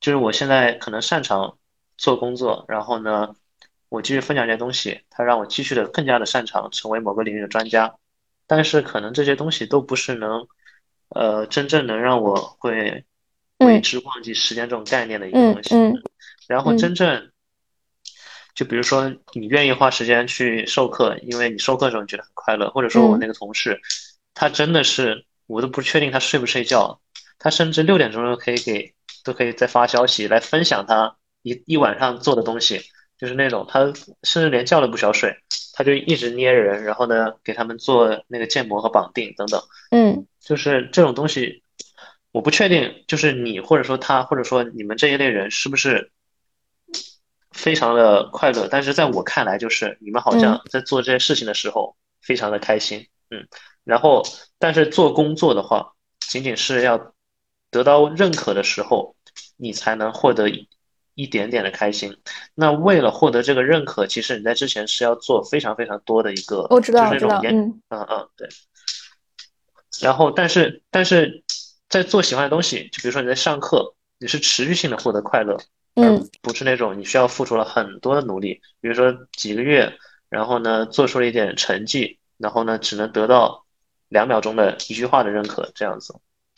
就是我现在可能擅长做工作，然后呢，我继续分享这些东西，它让我继续的更加的擅长成为某个领域的专家，但是可能这些东西都不是能呃真正能让我会为之忘记时间这种概念的一个东西，然后真正。就比如说，你愿意花时间去授课，因为你授课的时候你觉得很快乐，或者说我那个同事，他真的是我都不确定他睡不睡觉，他甚至六点钟都可以给都可以再发消息来分享他一一晚上做的东西，就是那种他甚至连觉都不需要睡，他就一直捏人，然后呢给他们做那个建模和绑定等等，嗯，就是这种东西，我不确定，就是你或者说他或者说你们这一类人是不是。非常的快乐，但是在我看来，就是你们好像在做这些事情的时候非常的开心，嗯，然后但是做工作的话，仅仅是要得到认可的时候，你才能获得一点点的开心。那为了获得这个认可，其实你在之前是要做非常非常多的一个，我知道，就是那种嗯嗯嗯，对。然后，但是但是在做喜欢的东西，就比如说你在上课，你是持续性的获得快乐。嗯，不是那种你需要付出了很多的努力，比如说几个月，然后呢做出了一点成绩，然后呢只能得到两秒钟的一句话的认可这样子。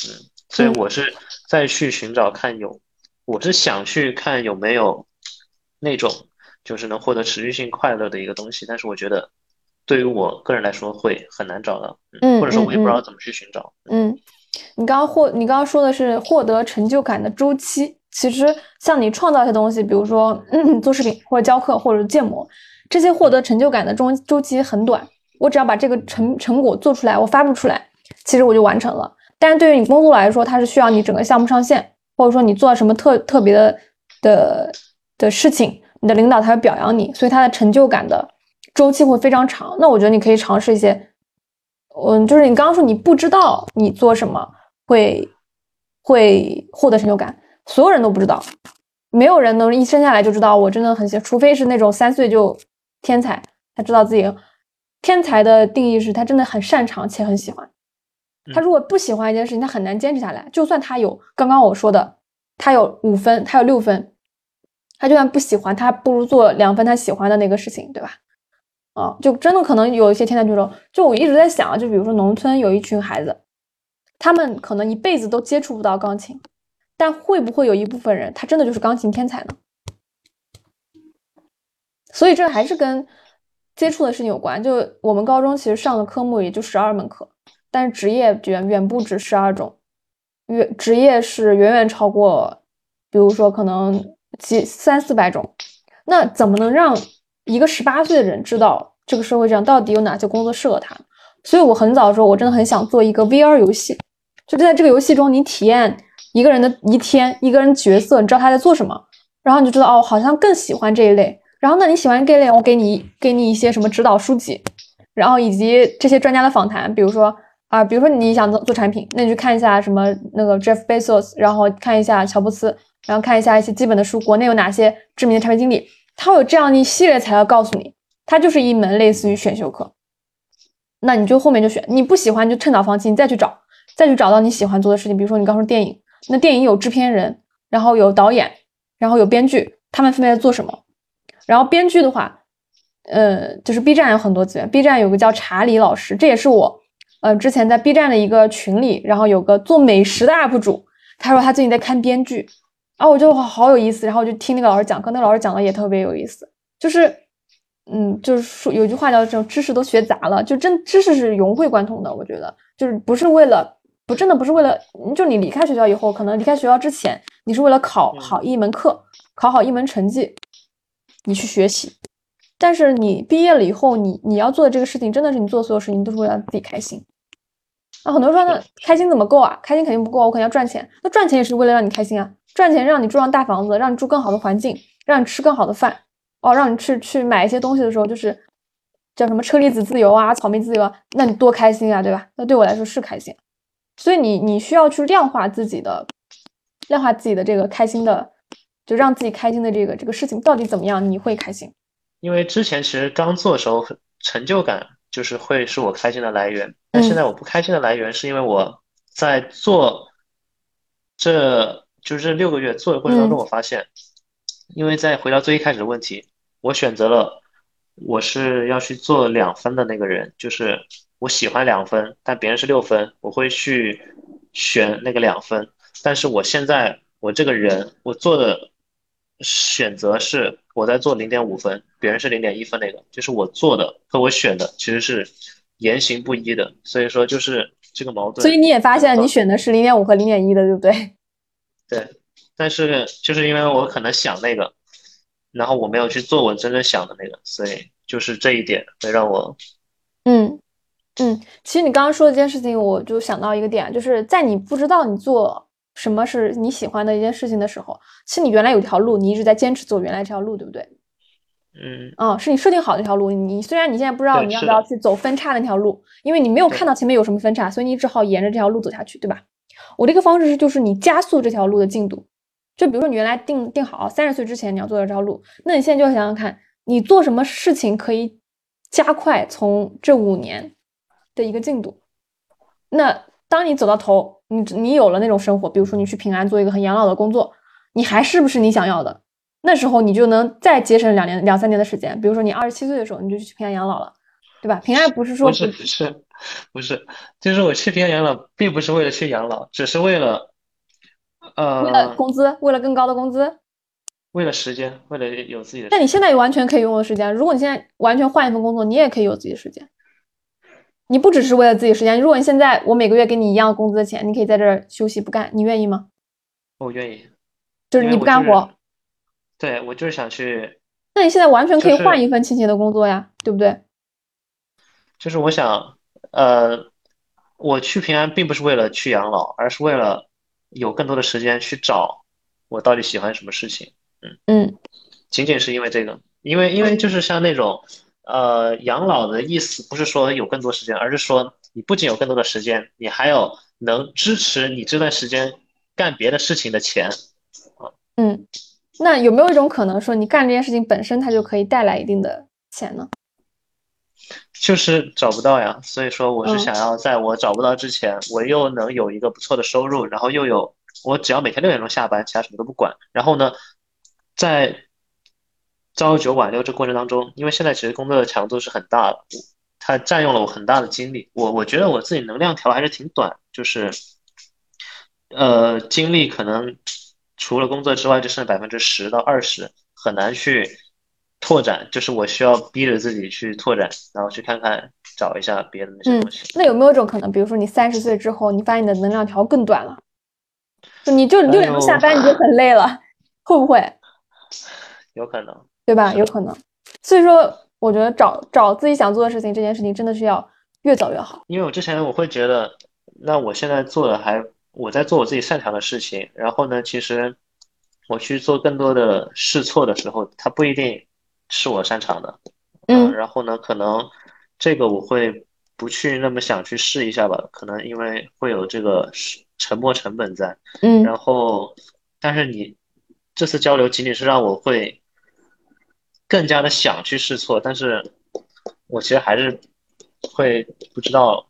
嗯，所以我是再去寻找看有，我是想去看有没有那种就是能获得持续性快乐的一个东西，但是我觉得对于我个人来说会很难找到，嗯，或者说我也不知道怎么去寻找。嗯，你刚刚获你刚刚说的是获得成就感的周期。其实像你创造一些东西，比如说嗯做视频或者教课或者建模，这些获得成就感的周周期很短。我只要把这个成成果做出来，我发布出来，其实我就完成了。但是对于你工作来说，它是需要你整个项目上线，或者说你做什么特特别的的的事情，你的领导才会表扬你，所以它的成就感的周期会非常长。那我觉得你可以尝试一些，嗯，就是你刚刚说你不知道你做什么会会获得成就感。所有人都不知道，没有人能一生下来就知道我真的很喜，除非是那种三岁就天才，他知道自己天才的定义是他真的很擅长且很喜欢。他如果不喜欢一件事情，他很难坚持下来。就算他有刚刚我说的，他有五分，他有六分，他就算不喜欢，他不如做两分他喜欢的那个事情，对吧？啊，就真的可能有一些天才选手，就我一直在想啊，就比如说农村有一群孩子，他们可能一辈子都接触不到钢琴。但会不会有一部分人，他真的就是钢琴天才呢？所以这还是跟接触的事情有关。就我们高中其实上的科目也就十二门课，但是职业远远不止十二种，远职业是远远超过，比如说可能几三四百种。那怎么能让一个十八岁的人知道这个社会上到底有哪些工作适合他？所以我很早的时候，我真的很想做一个 VR 游戏，就在这个游戏中你体验。一个人的一天，一个人角色，你知道他在做什么，然后你就知道哦，好像更喜欢这一类。然后那你喜欢这一类，我给你给你一些什么指导书籍，然后以及这些专家的访谈，比如说啊，比如说你想做做产品，那你去看一下什么那个 Jeff Bezos，然后看一下乔布斯，然后看一下一些基本的书，国内有哪些知名的产品经理，他会有这样一系列材料告诉你，它就是一门类似于选修课。那你就后面就选，你不喜欢就趁早放弃，你再去找，再去找到你喜欢做的事情。比如说你刚说电影，那电影有制片人，然后有导演，然后有编剧，他们分别在做什么？然后编剧的话，呃，就是 B 站有很多资源，B 站有个叫查理老师，这也是我，呃，之前在 B 站的一个群里，然后有个做美食的 UP 主，他说他最近在看编剧，啊，我就好有意思，然后我就听那个老师讲课，那个老师讲的也特别有意思，就是。嗯，就是说有句话叫“这种知识都学杂了”，就真知识是融会贯通的。我觉得就是不是为了，不真的不是为了，就你离开学校以后，可能离开学校之前，你是为了考好一门课，考好一门成绩，你去学习。但是你毕业了以后，你你要做的这个事情，真的是你做所有事情都是为了自己开心。那很多人说，那开心怎么够啊？开心肯定不够，我肯定要赚钱。那赚钱也是为了让你开心啊，赚钱让你住上大房子，让你住更好的环境，让你吃更好的饭。哦，让你去去买一些东西的时候，就是叫什么车厘子自由啊，草莓自由啊，那你多开心啊，对吧？那对我来说是开心，所以你你需要去量化自己的，量化自己的这个开心的，就让自己开心的这个这个事情到底怎么样，你会开心？因为之前其实刚做的时候，成就感就是会是我开心的来源，但现在我不开心的来源是因为我在做，这就是这六个月做的过程当中，我发现，因为在回到最一开始的问题。我选择了，我是要去做两分的那个人，就是我喜欢两分，但别人是六分，我会去选那个两分。但是我现在我这个人，我做的选择是我在做零点五分，别人是零点一分那个，就是我做的和我选的其实是言行不一的，所以说就是这个矛盾。所以你也发现你选的是零点五和零点一的，对不对？对，但是就是因为我可能想那个。然后我没有去做我真正想的那个，所以就是这一点会让我，嗯嗯，其实你刚刚说的这件事情，我就想到一个点，就是在你不知道你做什么是你喜欢的一件事情的时候，其实你原来有条路，你一直在坚持走原来这条路，对不对？嗯，啊，是你设定好那条路，你虽然你现在不知道你要不要去走分叉那条路，因为你没有看到前面有什么分叉，所以你只好沿着这条路走下去，对吧？我这个方式是就是你加速这条路的进度。就比如说，你原来定定好三十岁之前你要做的这条路，那你现在就要想想看，你做什么事情可以加快从这五年的一个进度。那当你走到头，你你有了那种生活，比如说你去平安做一个很养老的工作，你还是不是你想要的？那时候你就能再节省两年两三年的时间。比如说你二十七岁的时候，你就去平安养老了，对吧？平安不是说不是不是不是，就是我去平安养老，并不是为了去养老，只是为了。呃，为了工资，为了更高的工资，为了时间，为了有自己的。但你现在也完全可以拥有时间。如果你现在完全换一份工作，你也可以有自己的时间。你不只是为了自己时间。如果你现在我每个月给你一样工资的钱，你可以在这儿休息不干，你愿意吗？我愿意。就是你不干活。对，我就是想去。那你现在完全可以换一份清闲的工作呀，对不对？就是我想，呃，我去平安并不是为了去养老，而是为了。有更多的时间去找我到底喜欢什么事情，嗯嗯，仅仅是因为这个，因为因为就是像那种，呃，养老的意思不是说有更多时间，而是说你不仅有更多的时间，你还有能支持你这段时间干别的事情的钱，啊，嗯，那有没有一种可能说你干这件事情本身它就可以带来一定的钱呢？就是找不到呀，所以说我是想要在我找不到之前，我又能有一个不错的收入，然后又有我只要每天六点钟下班，其他什么都不管。然后呢，在朝九晚六这过程当中，因为现在其实工作的强度是很大的，它占用了我很大的精力。我我觉得我自己能量条还是挺短，就是呃精力可能除了工作之外就剩百分之十到二十，很难去。拓展就是我需要逼着自己去拓展，然后去看看找一下别的那些东西。那有没有一种可能，比如说你三十岁之后，你发现你的能量条更短了，你就六点钟下班你就很累了，会不会？有可能，对吧？有可能。所以说，我觉得找找自己想做的事情，这件事情真的是要越早越好。因为我之前我会觉得，那我现在做的还我在做我自己擅长的事情，然后呢，其实我去做更多的试错的时候，它不一定。是我擅长的，嗯，然后呢，可能这个我会不去那么想去试一下吧，可能因为会有这个沉没成本在，嗯，然后但是你这次交流仅仅是让我会更加的想去试错，但是我其实还是会不知道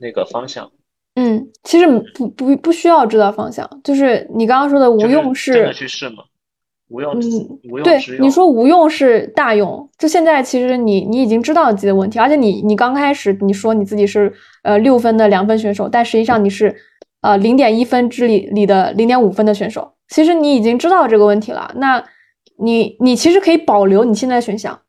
那个方向。嗯，其实不不不需要知道方向，就是你刚刚说的无用是真的去试吗？无用，嗯，无用对，你说无用是大用。就现在，其实你你已经知道自己的问题，而且你你刚开始你说你自己是呃六分的两分选手，但实际上你是呃零点一分之里里的零点五分的选手。其实你已经知道这个问题了，那你你其实可以保留你现在的选项，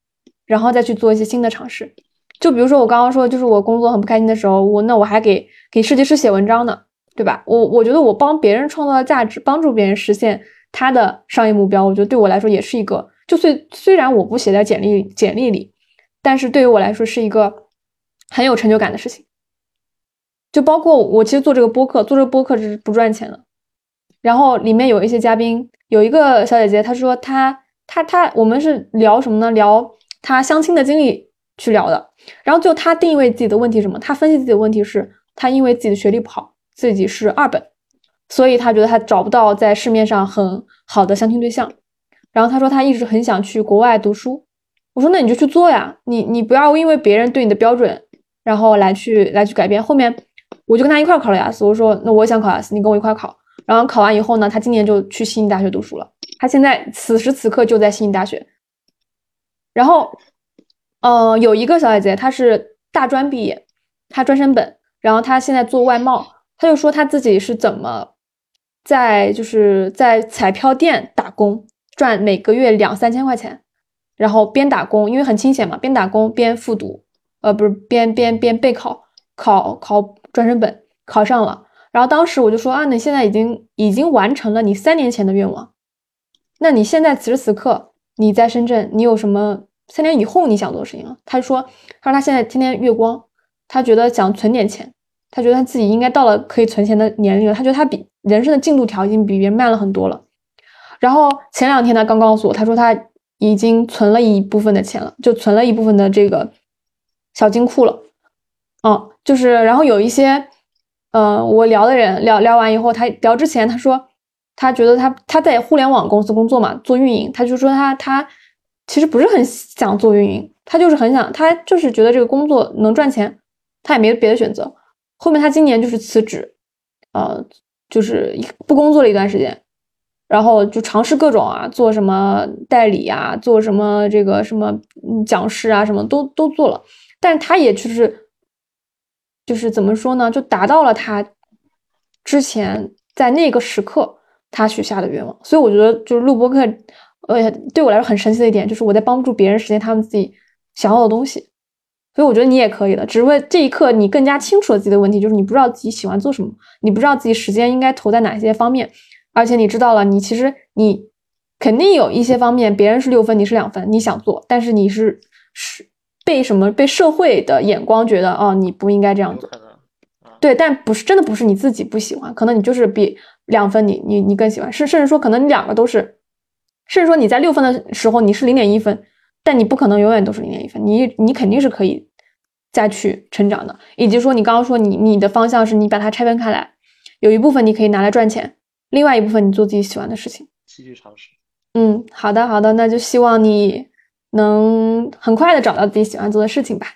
然后再去做一些新的尝试。就比如说我刚刚说，就是我工作很不开心的时候，我那我还给给设计师写文章呢，对吧？我我觉得我帮别人创造价值，帮助别人实现。他的商业目标，我觉得对我来说也是一个，就虽虽然我不写在简历简历里，但是对于我来说是一个很有成就感的事情。就包括我其实做这个播客，做这个播客是不赚钱的。然后里面有一些嘉宾，有一个小姐姐，她说她他他，我们是聊什么呢？聊他相亲的经历去聊的。然后就他定位自己的问题什么？他分析自己的问题是，他因为自己的学历不好，自己是二本。所以他觉得他找不到在市面上很好的相亲对象，然后他说他一直很想去国外读书。我说那你就去做呀，你你不要因为别人对你的标准，然后来去来去改变。后面我就跟他一块考了雅思，我说那我也想考雅思，你跟我一块考。然后考完以后呢，他今年就去悉尼大学读书了。他现在此时此刻就在悉尼大学。然后，呃，有一个小姐姐，她是大专毕业，她专升本，然后她现在做外贸，她就说她自己是怎么。在就是在彩票店打工，赚每个月两三千块钱，然后边打工，因为很清闲嘛，边打工边复读，呃，不是边边边备考，考考专升本，考上了。然后当时我就说啊，你现在已经已经完成了你三年前的愿望，那你现在此时此刻你在深圳，你有什么三年以后你想做的事情啊？他说，他说他现在天天月光，他觉得想存点钱。他觉得他自己应该到了可以存钱的年龄了。他觉得他比人生的进度条已经比别人慢了很多了。然后前两天他刚告诉我，他说他已经存了一部分的钱了，就存了一部分的这个小金库了。嗯，就是然后有一些，呃，我聊的人聊聊完以后，他聊之前他说他觉得他他在互联网公司工作嘛，做运营，他就说他他其实不是很想做运营，他就是很想他就是觉得这个工作能赚钱，他也没别的选择。后面他今年就是辞职，呃，就是不工作了一段时间，然后就尝试各种啊，做什么代理啊，做什么这个什么讲师啊，什么都都做了，但是他也就是就是怎么说呢，就达到了他之前在那个时刻他许下的愿望。所以我觉得就是录播课，呃，对我来说很神奇的一点就是我在帮助别人实现他们自己想要的东西。所以我觉得你也可以的，只是为这一刻你更加清楚了自己的问题，就是你不知道自己喜欢做什么，你不知道自己时间应该投在哪些方面，而且你知道了，你其实你肯定有一些方面，别人是六分，你是两分，你想做，但是你是是被什么被社会的眼光觉得哦你不应该这样做，对，但不是真的不是你自己不喜欢，可能你就是比两分你你你更喜欢，甚甚至说可能你两个都是，甚至说你在六分的时候你是零点一分。但你不可能永远都是零点一分，你你肯定是可以再去成长的。以及说，你刚刚说你你的方向是你把它拆分开来，有一部分你可以拿来赚钱，另外一部分你做自己喜欢的事情，继续尝试。嗯，好的好的，那就希望你能很快的找到自己喜欢做的事情吧。